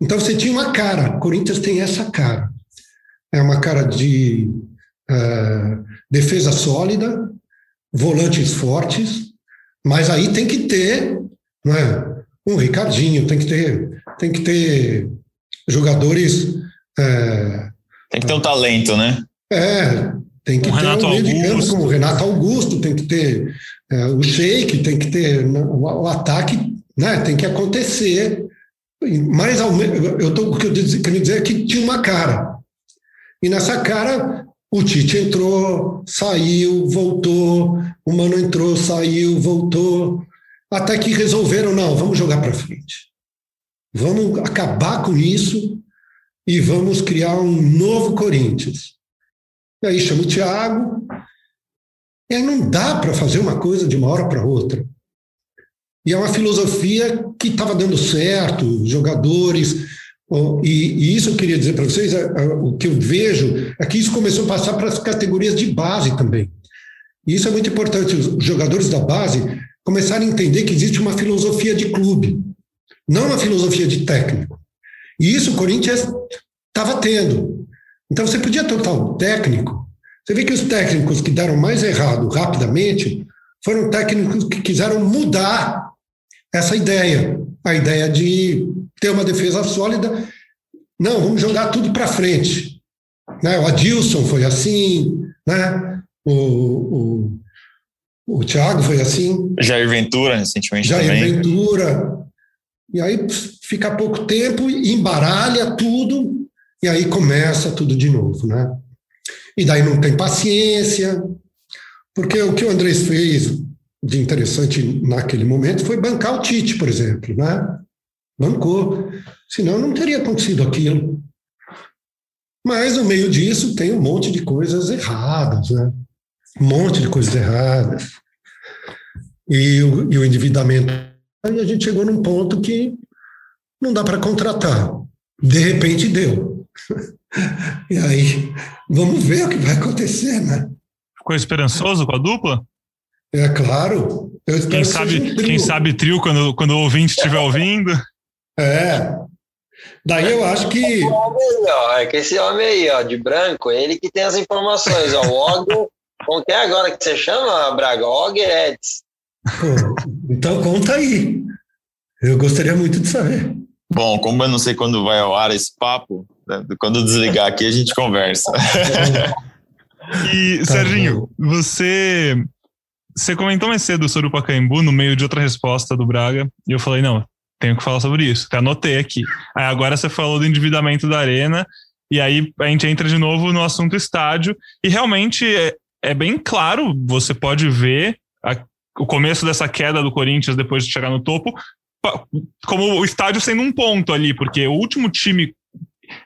Então você tinha uma cara, o Corinthians tem essa cara. É uma cara de uh, defesa sólida, volantes fortes, mas aí tem que ter não é, um Ricardinho, tem que ter, tem que ter jogadores. Uh, tem que ter um talento, né? É, tem que um ter Renato um meio de campo como o Renato Augusto, tem que ter é, o Sheik, tem que ter né, o, o, ataque, né, tem que acontecer. Mas ao, eu tô, o que eu quero dizer é que tinha uma cara. E nessa cara o Tite entrou, saiu, voltou, o Mano entrou, saiu, voltou, até que resolveram, não, vamos jogar para frente. Vamos acabar com isso e vamos criar um novo Corinthians. E aí chama o Thiago, e aí não dá para fazer uma coisa de uma hora para outra. E é uma filosofia que estava dando certo, jogadores e, e, isso eu queria dizer para vocês, o que eu vejo é que isso começou a passar para as categorias de base também. E isso é muito importante, os jogadores da base começarem a entender que existe uma filosofia de clube, não uma filosofia de técnico. E isso o Corinthians estava tendo. Então você podia trocar o técnico. Você vê que os técnicos que deram mais errado rapidamente foram técnicos que quiseram mudar essa ideia, a ideia de ter uma defesa sólida. Não, vamos jogar tudo para frente. Né? O Adilson foi assim, né? o, o, o Thiago foi assim. Jair Ventura, recentemente Jair também. Ventura. E aí fica pouco tempo, embaralha tudo, e aí começa tudo de novo, né? E daí não tem paciência, porque o que o Andrés fez de interessante naquele momento foi bancar o Tite, por exemplo, né? Bancou. Senão não teria acontecido aquilo. Mas no meio disso tem um monte de coisas erradas, né? Um monte de coisas erradas. E o, e o endividamento. Aí a gente chegou num ponto que não dá para contratar. De repente deu. [LAUGHS] e aí, vamos ver o que vai acontecer, né? Ficou esperançoso com a dupla? É claro. quem, sabe, quem sabe trio quando, quando o ouvinte estiver ouvindo. É. Daí eu acho que. É que esse homem aí, ó, de branco, ele que tem as informações, ó. O Og. Como que é agora que você chama, Braga? Og Eds. Então conta aí. Eu gostaria muito de saber. Bom, como eu não sei quando vai ao ar esse papo, né, quando desligar aqui a gente conversa. [LAUGHS] e, tá Serginho, bom. você você comentou mais cedo sobre o Pacaembu no meio de outra resposta do Braga, e eu falei, não, tenho que falar sobre isso. Até anotei aqui. Aí agora você falou do endividamento da arena, e aí a gente entra de novo no assunto estádio, e realmente é, é bem claro, você pode ver a, o começo dessa queda do Corinthians depois de chegar no topo, como o estádio sendo um ponto ali, porque o último time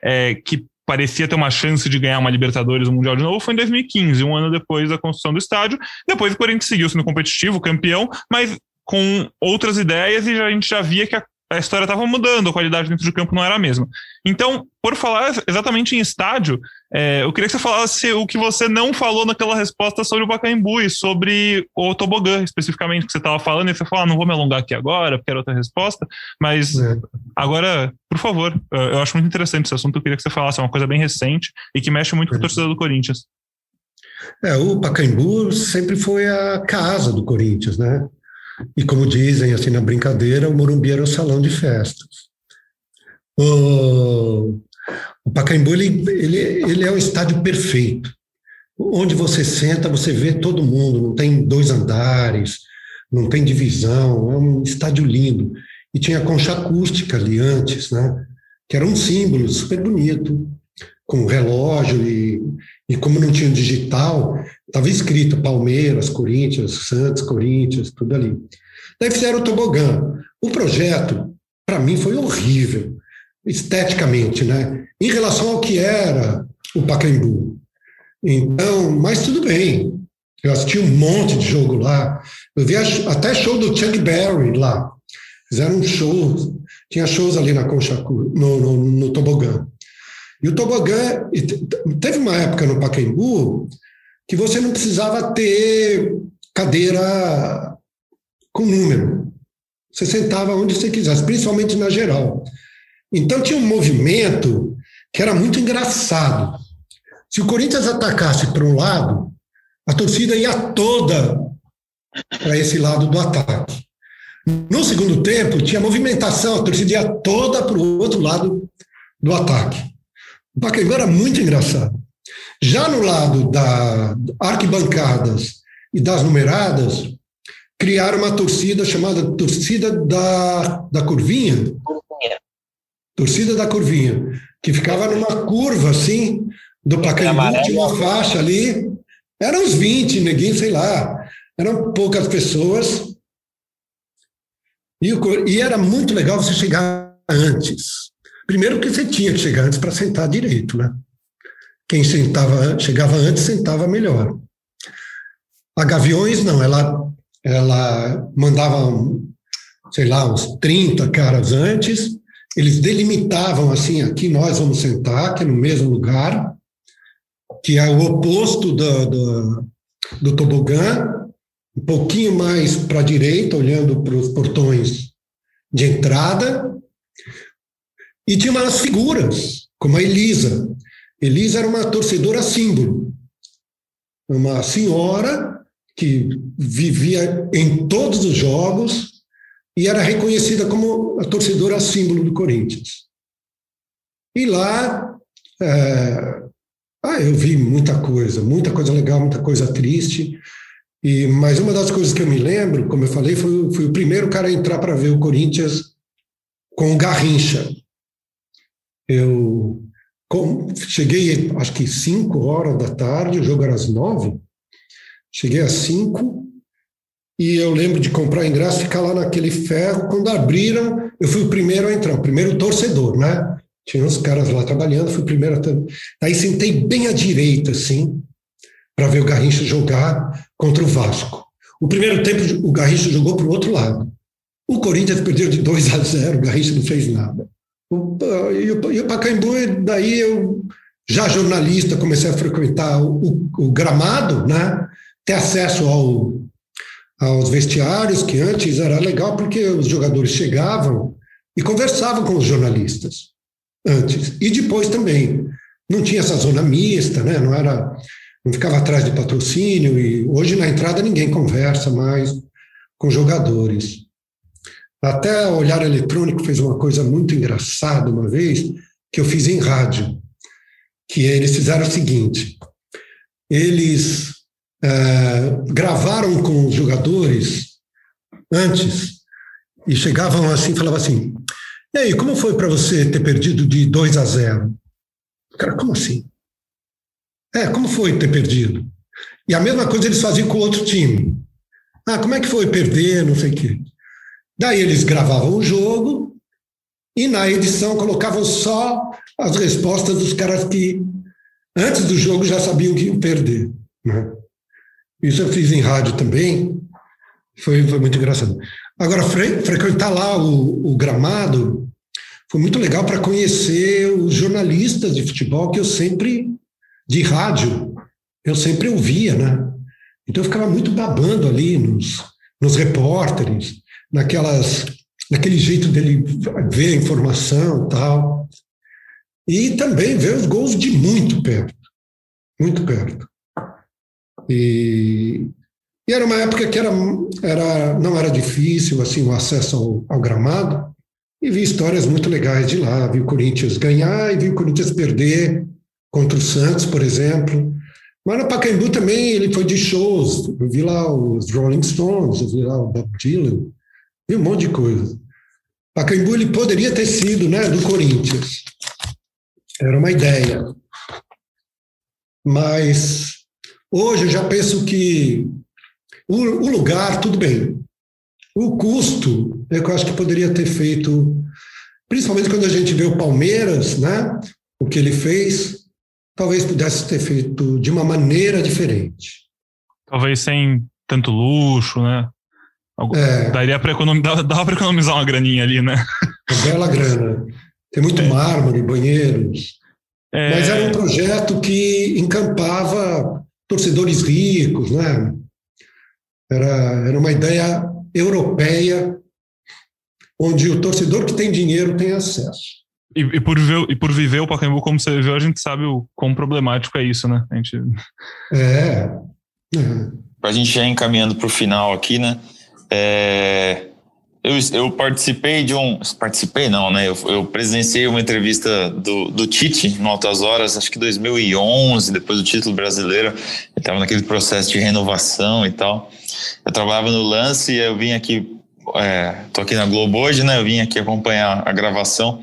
é, que parecia ter uma chance de ganhar uma Libertadores, um Mundial de novo, foi em 2015, um ano depois da construção do estádio. Depois o Corinthians seguiu sendo competitivo, campeão, mas com outras ideias e a gente já via que a a história estava mudando, a qualidade dentro de campo não era a mesma. Então, por falar exatamente em estádio, é, eu queria que você falasse o que você não falou naquela resposta sobre o Pacaembu e sobre o tobogã, especificamente, que você estava falando, e você falou, ah, não vou me alongar aqui agora, porque era outra resposta, mas é. agora, por favor, eu acho muito interessante esse assunto, eu queria que você falasse, é uma coisa bem recente e que mexe muito com a torcida do Corinthians. É, o Pacaembu sempre foi a casa do Corinthians, né? E como dizem assim na brincadeira, o Morumbi era o salão de festas. O, o Pacaembu ele, ele, ele é o estádio perfeito. Onde você senta, você vê todo mundo, não tem dois andares, não tem divisão, é um estádio lindo. E tinha concha acústica ali antes, né? Que era um símbolo super bonito, com relógio e, e como não tinha digital, estava escrito Palmeiras, Corinthians, Santos, Corinthians, tudo ali. Daí fizeram o tobogã. O projeto, para mim, foi horrível, esteticamente, né? Em relação ao que era o Pacaembu. Então, mas tudo bem. Eu assisti um monte de jogo lá. Eu vi até show do Chuck Berry lá. Fizeram um show, tinha shows ali na Concha, no, no, no tobogã. E o tobogã, teve uma época no Pacaembu que você não precisava ter cadeira com número. Você sentava onde você quisesse, principalmente na geral. Então tinha um movimento que era muito engraçado. Se o Corinthians atacasse para um lado, a torcida ia toda para esse lado do ataque. No segundo tempo, tinha movimentação, a torcida ia toda para o outro lado do ataque. O Pacaembu era muito engraçado. Já no lado das arquibancadas e das numeradas, criaram uma torcida chamada Torcida da, da Curvinha. Torcida da Curvinha, que ficava numa curva assim, do Pacaembu, tinha uma faixa ali, eram uns 20, ninguém, sei lá, eram poucas pessoas. E, o, e era muito legal você chegar antes. Primeiro porque você tinha que chegar antes para sentar direito, né? Quem sentava, chegava antes sentava melhor. A Gaviões não, ela ela mandava, sei lá, uns 30 caras antes, eles delimitavam assim, aqui nós vamos sentar, que é no mesmo lugar, que é o oposto do, do, do tobogã, um pouquinho mais para a direita, olhando para os portões de entrada, e tinha umas figuras, como a Elisa. Elisa era uma torcedora símbolo. Uma senhora que vivia em todos os jogos e era reconhecida como a torcedora símbolo do Corinthians. E lá, é, ah, eu vi muita coisa, muita coisa legal, muita coisa triste. E, mas uma das coisas que eu me lembro, como eu falei, foi, foi o primeiro cara a entrar para ver o Corinthians com o Garrincha. Eu cheguei, acho que 5 horas da tarde, o jogo era às 9. Cheguei às 5 e eu lembro de comprar ingresso, ficar lá naquele ferro. Quando abriram, eu fui o primeiro a entrar, o primeiro torcedor, né? Tinha uns caras lá trabalhando, fui o primeiro a. Aí sentei bem à direita, assim, para ver o Garrincha jogar contra o Vasco. O primeiro tempo, o Garrincha jogou para o outro lado. O Corinthians perdeu de 2 a 0, o Garrincha não fez nada. O, e, o, o Pacaembu, daí eu, já jornalista, comecei a frequentar o, o, gramado, né? ter acesso ao, aos vestiários, que antes era legal porque os jogadores chegavam e conversavam com os jornalistas antes e depois também. Não tinha essa zona mista, né? não era, não ficava atrás de patrocínio e hoje na entrada ninguém conversa mais com jogadores. Até o Olhar Eletrônico fez uma coisa muito engraçada uma vez, que eu fiz em rádio, que eles fizeram o seguinte, eles é, gravaram com os jogadores antes e chegavam assim, falavam assim, e aí, como foi para você ter perdido de 2 a 0? Cara, como assim? É, como foi ter perdido? E a mesma coisa eles faziam com o outro time. Ah, como é que foi perder, não sei o quê. Daí eles gravavam o jogo e na edição colocavam só as respostas dos caras que antes do jogo já sabiam que iam perder. Né? Isso eu fiz em rádio também, foi, foi muito engraçado. Agora, fre frequentar lá o, o gramado foi muito legal para conhecer os jornalistas de futebol que eu sempre, de rádio, eu sempre ouvia, né? Então eu ficava muito babando ali nos, nos repórteres, naquelas, naquele jeito dele ver a informação tal. E também ver os gols de muito perto, muito perto. E, e era uma época que era, era, não era difícil assim o acesso ao, ao gramado, e vi histórias muito legais de lá. Vi o Corinthians ganhar e vi o Corinthians perder contra o Santos, por exemplo. Mas no Pacaembu também ele foi de shows. Eu vi lá os Rolling Stones, eu vi lá o Bob Dylan, vi um monte de coisa. Pacaembu ele poderia ter sido né, do Corinthians. Era uma ideia. Mas hoje eu já penso que o, o lugar, tudo bem. O custo, é que eu acho que poderia ter feito, principalmente quando a gente vê o Palmeiras, né? O que ele fez, talvez pudesse ter feito de uma maneira diferente. Talvez sem tanto luxo, né? É. Daria para economizar, dava para economizar uma graninha ali, né? Uma bela grana. Tem muito é. mármore, banheiros. É. Mas era um projeto que encampava torcedores ricos, né? Era, era uma ideia europeia onde o torcedor que tem dinheiro tem acesso. E, e, por, viver, e por viver o Pacaembu como você viveu, a gente sabe o quão problemático é isso, né? A gente... É. é. Para a gente já encaminhando para o final aqui, né? É, eu, eu participei de um. Participei, não, né? Eu, eu presenciei uma entrevista do, do Tite no Altas Horas, acho que 2011, depois do título brasileiro. Ele estava naquele processo de renovação e tal. Eu trabalhava no lance e eu vim aqui. É, tô aqui na Globo hoje, né? Eu vim aqui acompanhar a gravação.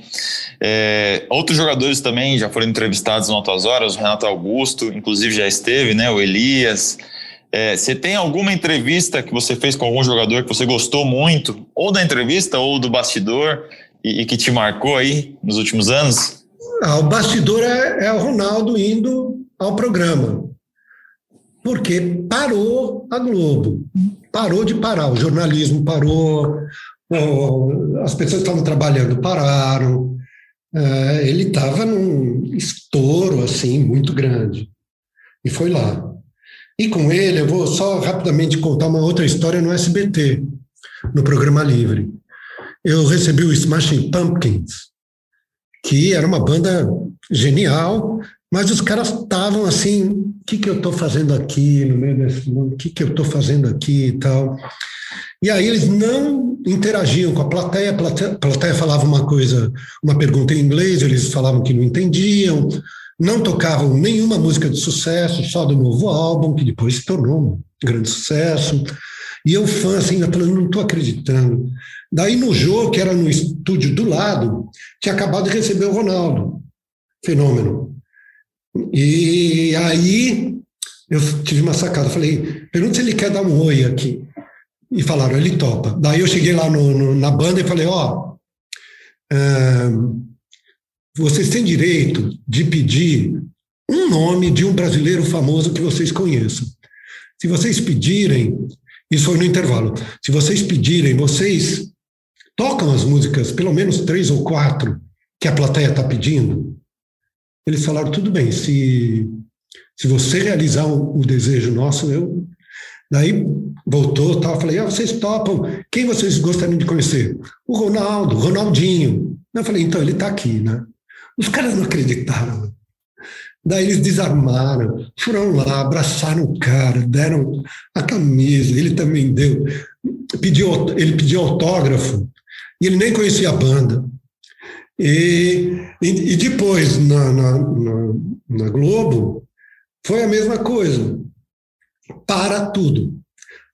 É, outros jogadores também já foram entrevistados no Altas Horas, o Renato Augusto, inclusive já esteve, né? O Elias. É, você tem alguma entrevista que você fez com algum jogador que você gostou muito, ou da entrevista ou do bastidor, e, e que te marcou aí nos últimos anos? Ah, o bastidor é, é o Ronaldo indo ao programa, porque parou a Globo, parou de parar, o jornalismo parou, as pessoas que estavam trabalhando pararam, é, ele estava num estouro assim muito grande. E foi lá. E com ele, eu vou só rapidamente contar uma outra história no SBT, no programa Livre. Eu recebi o Smashing Pumpkins, que era uma banda genial, mas os caras estavam assim: o que, que eu estou fazendo aqui no meio desse mundo? O que, que eu estou fazendo aqui e tal? E aí eles não interagiam com a plateia, a plateia, a plateia falava uma coisa, uma pergunta em inglês, eles falavam que não entendiam, não tocavam nenhuma música de sucesso, só do novo álbum, que depois se tornou um grande sucesso. E eu, fã, assim, falando, não estou acreditando. Daí no jogo, que era no estúdio do lado, tinha acabado de receber o Ronaldo. Fenômeno. E aí eu tive uma sacada. Falei, pergunta se ele quer dar um oi aqui. E falaram, ele topa. Daí eu cheguei lá no, no, na banda e falei, ó, oh, vocês têm direito de pedir um nome de um brasileiro famoso que vocês conheçam. Se vocês pedirem, isso foi no intervalo, se vocês pedirem, vocês tocam as músicas, pelo menos três ou quatro, que a plateia está pedindo. Eles falaram, tudo bem, se, se você realizar o, o desejo nosso, eu. Daí voltou, tal, falei, ah, vocês topam, quem vocês gostariam de conhecer? O Ronaldo, Ronaldinho. Eu falei, então ele está aqui, né? Os caras não acreditaram. Daí eles desarmaram, foram lá, abraçaram o cara, deram a camisa, ele também deu. Pediu, ele pediu autógrafo, e ele nem conhecia a banda. E, e, e depois, na, na, na, na Globo, foi a mesma coisa. Para tudo.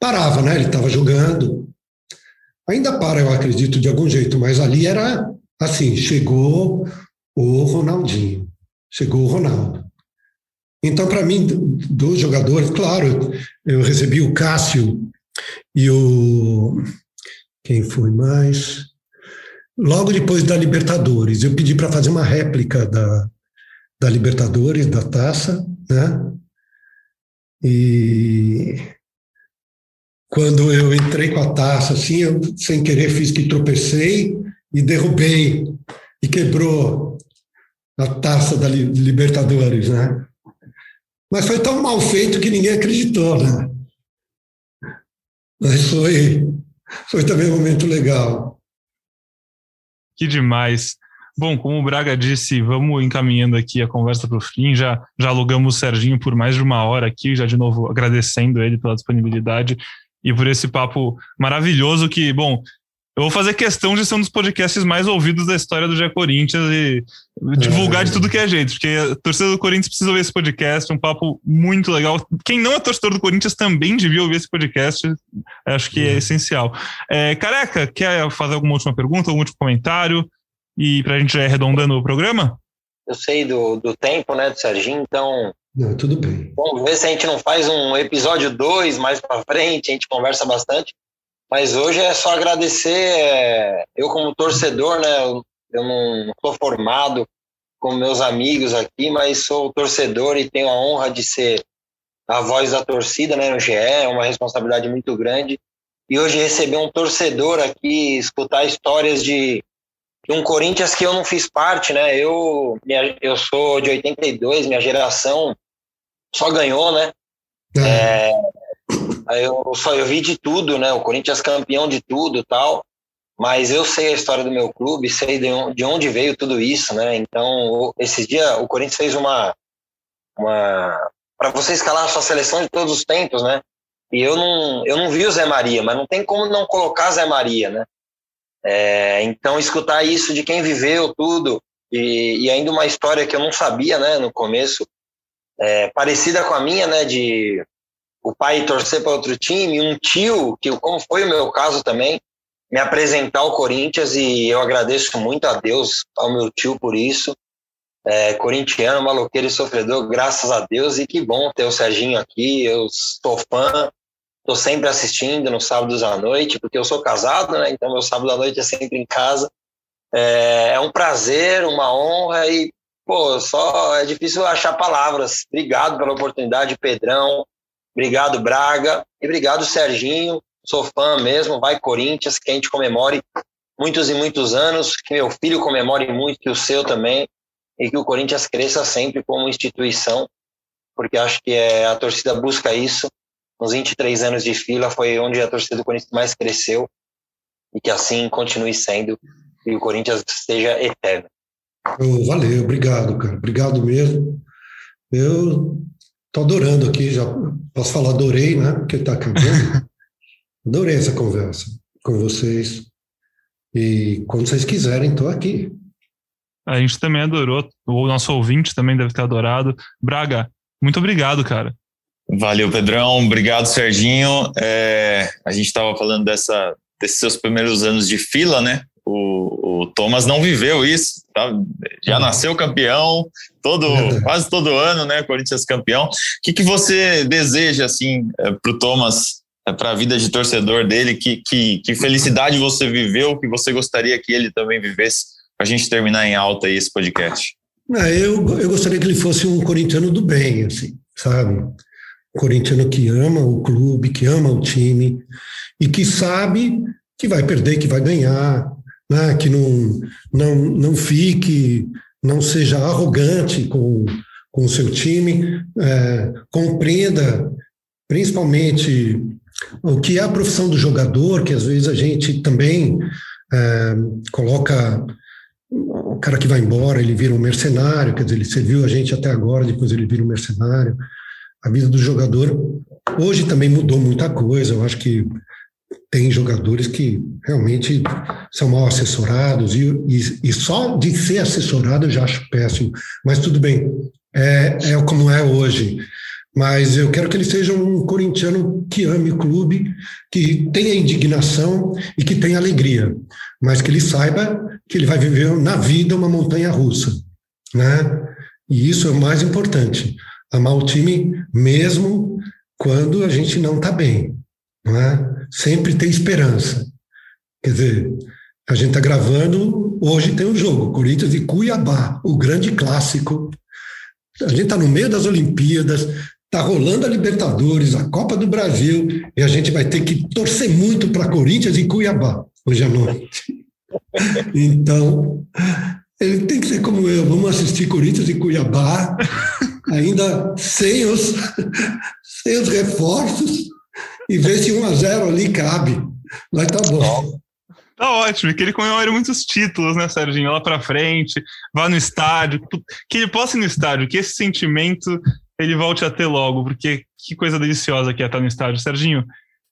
Parava, né? Ele estava jogando. Ainda para, eu acredito, de algum jeito, mas ali era assim: chegou, o Ronaldinho. Chegou o Ronaldo. Então, para mim, dos jogadores, claro, eu recebi o Cássio e o. Quem foi mais? Logo depois da Libertadores, eu pedi para fazer uma réplica da, da Libertadores, da taça, né? E quando eu entrei com a taça, assim, eu sem querer fiz que tropecei e derrubei e quebrou a taça da Libertadores, né? Mas foi tão mal feito que ninguém acreditou, né? Mas foi, foi também um momento legal. Que demais. Bom, como o Braga disse, vamos encaminhando aqui a conversa para o fim. Já, já alugamos o Serginho por mais de uma hora aqui, já de novo agradecendo ele pela disponibilidade e por esse papo maravilhoso que, bom, eu vou fazer questão de ser um dos podcasts mais ouvidos da história do Gé Corinthians e divulgar é. de tudo que é jeito, porque a torcida do Corinthians precisa ouvir esse podcast, um papo muito legal. Quem não é torcedor do Corinthians também devia ouvir esse podcast, acho que é, é essencial. É, Careca, quer fazer alguma última pergunta, algum último comentário? E para a gente já ir arredondando o programa? Eu sei do, do tempo, né, do Serginho, então. Não, tudo bem. Vamos ver se a gente não faz um episódio 2 mais para frente, a gente conversa bastante. Mas hoje é só agradecer. É, eu, como torcedor, né, eu, eu não estou formado com meus amigos aqui, mas sou torcedor e tenho a honra de ser a voz da torcida né, no GE, é uma responsabilidade muito grande. E hoje receber um torcedor aqui, escutar histórias de um Corinthians que eu não fiz parte, né? Eu, minha, eu sou de 82, minha geração só ganhou, né? É. É, eu só eu vi de tudo, né? O Corinthians campeão de tudo tal. Mas eu sei a história do meu clube, sei de onde veio tudo isso, né? Então, esses dias o Corinthians fez uma. uma para você escalar a sua seleção de todos os tempos, né? E eu não, eu não vi o Zé Maria, mas não tem como não colocar Zé Maria, né? É, então, escutar isso de quem viveu tudo, e, e, ainda uma história que eu não sabia, né, no começo, é, parecida com a minha, né, de o pai torcer para outro time, um tio, que como foi o meu caso também, me apresentar ao Corinthians, e eu agradeço muito a Deus, ao meu tio por isso, é, corintiano, maloqueiro e sofredor, graças a Deus, e que bom ter o Serginho aqui, eu sou fã, Estou sempre assistindo nos sábados à noite, porque eu sou casado, né? Então meu sábado à noite é sempre em casa. É, é um prazer, uma honra e, pô, só é difícil achar palavras. Obrigado pela oportunidade, Pedrão. Obrigado, Braga. E obrigado, Serginho. Sou fã mesmo. Vai, Corinthians. Que a gente comemore muitos e muitos anos. Que meu filho comemore muito, que o seu também. E que o Corinthians cresça sempre como instituição, porque acho que é, a torcida busca isso nos 23 anos de fila foi onde a torcida do Corinthians mais cresceu e que assim continue sendo e o Corinthians seja eterno. Valeu, obrigado, cara. Obrigado mesmo. Eu tô adorando aqui, já posso falar adorei, né? Porque tá acabando. [LAUGHS] adorei essa conversa com vocês. E quando vocês quiserem, tô aqui. A gente também adorou, o nosso ouvinte também deve ter adorado. Braga, muito obrigado, cara. Valeu, Pedrão. Obrigado, Serginho. É, a gente estava falando dessa, desses seus primeiros anos de fila, né? O, o Thomas não viveu isso, tá? já uhum. nasceu campeão, todo, quase todo ano, né? Corinthians campeão. O que, que você deseja, assim, é, para o Thomas, é, para a vida de torcedor dele? Que, que, que felicidade você viveu, que você gostaria que ele também vivesse, para a gente terminar em alta aí esse podcast? É, eu, eu gostaria que ele fosse um corintiano do bem, assim, sabe? corintiano que ama o clube, que ama o time e que sabe que vai perder, que vai ganhar, né? que não, não, não fique, não seja arrogante com, com o seu time, é, compreenda principalmente o que é a profissão do jogador, que às vezes a gente também é, coloca o cara que vai embora, ele vira um mercenário, quer dizer, ele serviu a gente até agora, depois ele vira um mercenário a vida do jogador. Hoje também mudou muita coisa. Eu acho que tem jogadores que realmente são mal assessorados e, e, e só de ser assessorado eu já acho péssimo. Mas tudo bem, é, é como é hoje. Mas eu quero que ele seja um corintiano que ame o clube, que tenha indignação e que tenha alegria, mas que ele saiba que ele vai viver na vida uma montanha russa, né? E isso é o mais importante amar o time mesmo quando a gente não está bem, não é? Sempre ter esperança. Quer dizer, a gente está gravando, hoje tem um jogo, Corinthians e Cuiabá, o grande clássico. A gente está no meio das Olimpíadas, Tá rolando a Libertadores, a Copa do Brasil, e a gente vai ter que torcer muito para Corinthians e Cuiabá hoje à noite. [LAUGHS] Então, ele tem que ser como eu. Vamos assistir Corinthians e Cuiabá, ainda sem os, [LAUGHS] sem os reforços, e ver se 1 a 0 ali cabe. Vai tá bom. Tá ótimo, que ele comemore muitos títulos, né, Serginho? Lá pra frente, vá no estádio, que ele possa ir no estádio, que esse sentimento ele volte a ter logo, porque que coisa deliciosa que é estar no estádio. Serginho,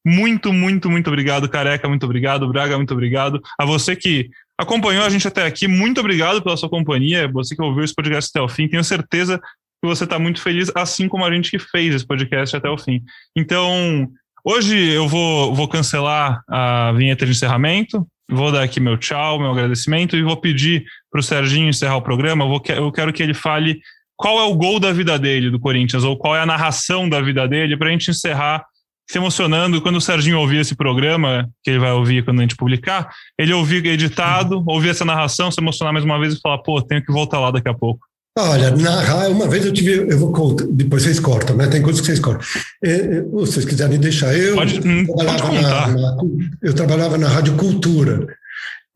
muito, muito, muito obrigado, Careca, muito obrigado, Braga, muito obrigado. A você que acompanhou a gente até aqui, muito obrigado pela sua companhia, você que ouviu esse podcast até o fim, tenho certeza que você está muito feliz, assim como a gente que fez esse podcast até o fim. Então, hoje eu vou, vou cancelar a vinheta de encerramento, vou dar aqui meu tchau, meu agradecimento e vou pedir para o Serginho encerrar o programa. Eu, vou, eu quero que ele fale qual é o gol da vida dele, do Corinthians, ou qual é a narração da vida dele, para a gente encerrar se emocionando. Quando o Serginho ouvir esse programa, que ele vai ouvir quando a gente publicar, ele ouvir editado, ouvir essa narração, se emocionar mais uma vez e falar, pô, tenho que voltar lá daqui a pouco. Olha, narrar, uma vez eu tive, eu vou contar, depois vocês cortam, né? Tem coisas que vocês cortam. É, é, se vocês quiserem deixar, eu, pode, hum, trabalhava pode na, na, eu trabalhava na Rádio Cultura.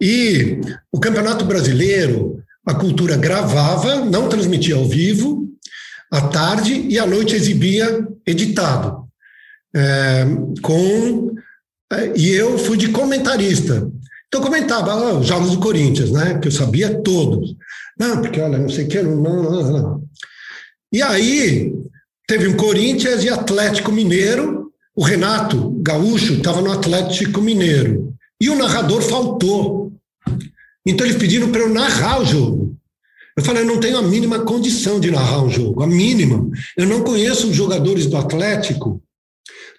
E o Campeonato Brasileiro, a cultura gravava, não transmitia ao vivo, à tarde e à noite exibia editado. É, com é, e eu fui de comentarista. Então comentava ah, os jogos do Corinthians, né? Que eu sabia todos. Não, porque olha, não sei o que, não, não, não. E aí teve um Corinthians e Atlético Mineiro. O Renato Gaúcho estava no Atlético Mineiro. E o narrador faltou. Então eles pediram para eu narrar o jogo. Eu falei, eu não tenho a mínima condição de narrar um jogo, a mínima. Eu não conheço os jogadores do Atlético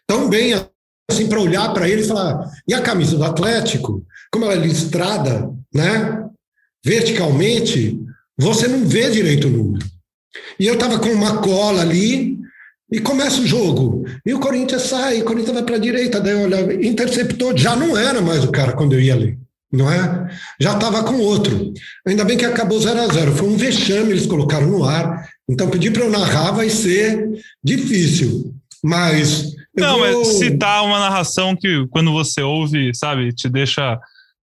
tão bem assim para olhar para ele e falar, e a camisa do Atlético, como ela é listrada, né, verticalmente, você não vê direito o número. E eu estava com uma cola ali e começa o jogo. E o Corinthians sai, o Corinthians vai para a direita, daí olha, interceptou, já não era mais o cara quando eu ia ali não é? Já estava com outro. Ainda bem que acabou 0 a 0 Foi um vexame, eles colocaram no ar. Então, pedir para eu narrar vai ser difícil. Mas. Não, vou... mas citar uma narração que, quando você ouve, sabe, te deixa,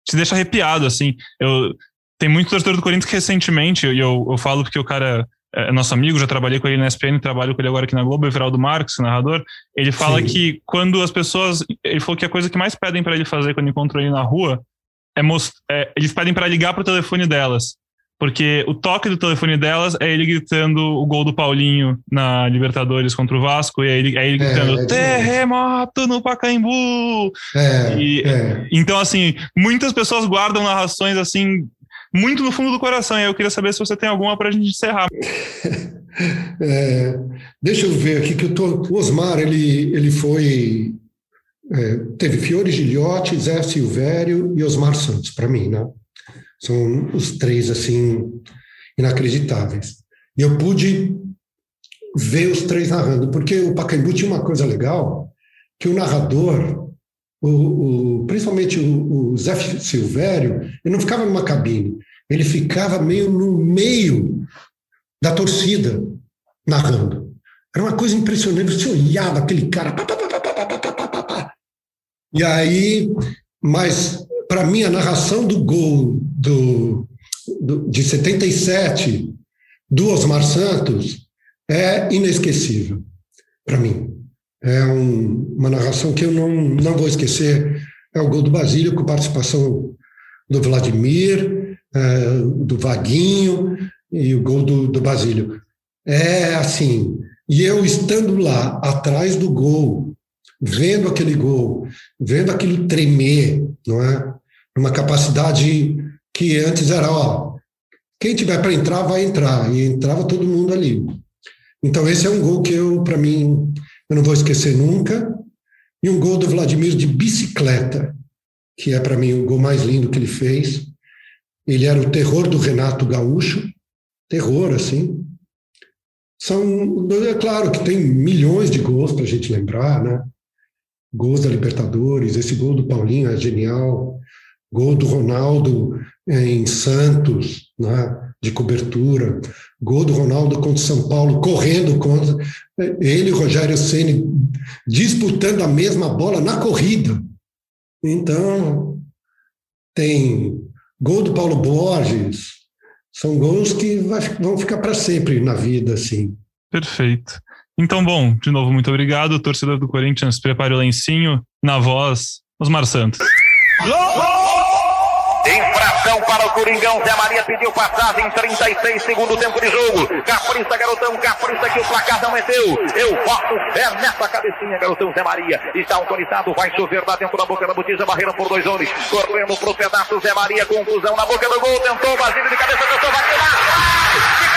te deixa arrepiado, assim. Eu, tem muito torcedor do Corinthians que recentemente, e eu, eu falo porque o cara é nosso amigo, já trabalhei com ele na ESPN, trabalho com ele agora aqui na Globo, Everaldo Marques, narrador. Ele fala Sim. que quando as pessoas. Ele falou que a coisa que mais pedem para ele fazer quando encontram ele na rua é, é eles pedem para ligar para o telefone delas. Porque o toque do telefone delas é ele gritando o gol do Paulinho na Libertadores contra o Vasco, e é ele, é ele é, gritando é, terremoto no Pacaembu. É, e, é. Então, assim, muitas pessoas guardam narrações assim, muito no fundo do coração. E eu queria saber se você tem alguma para a gente encerrar. [LAUGHS] deixa eu ver aqui que eu tô. O Osmar, ele, ele foi é, teve Fiore Gilhote, Zé Silvério e Osmar Santos, para mim, né? São os três, assim, inacreditáveis. E eu pude ver os três narrando, porque o Pacaembu tinha uma coisa legal, que o narrador, o, o, principalmente o, o Zé Silvério, ele não ficava numa cabine, ele ficava meio no meio da torcida narrando. Era uma coisa impressionante, você olhava aquele cara, pá, pá, pá, e aí, mas para mim a narração do gol do, do, de 77 do Osmar Santos é inesquecível para mim. É um, uma narração que eu não, não vou esquecer. É o gol do Basílio, com participação do Vladimir, é, do Vaguinho e o gol do, do Basílio. É assim, e eu estando lá, atrás do gol, vendo aquele gol, vendo aquilo tremer, não é? Uma capacidade que antes era, ó, quem tiver para entrar vai entrar e entrava todo mundo ali. Então esse é um gol que eu, para mim, eu não vou esquecer nunca. E um gol do Vladimir de bicicleta, que é para mim o gol mais lindo que ele fez. Ele era o terror do Renato Gaúcho, terror assim. São, é claro que tem milhões de gols para a gente lembrar, né? gols da Libertadores, esse gol do Paulinho é genial, gol do Ronaldo é, em Santos, né, de cobertura, Gol do Ronaldo contra o São Paulo, correndo contra. Ele e Rogério Ceni disputando a mesma bola na corrida. Então, tem gol do Paulo Borges. São gols que vão ficar para sempre na vida, assim. Perfeito. Então, bom, de novo, muito obrigado. Torcedor do Corinthians, prepare o lencinho. Na voz, Osmar Santos. Infração para o Coringão. Zé Maria pediu passagem. 36 segundo tempo de jogo. Capriça, garotão. Capriça que o placar não é teu. Eu boto fé nessa cabecinha, garotão Zé Maria. Está autorizado. Vai chover lá dentro da boca da botija. Barreira por dois homens. Correndo pro pedaço. Zé Maria. Confusão na boca do gol. Tentou. Basílio de cabeça. Tentou. Bateu lá.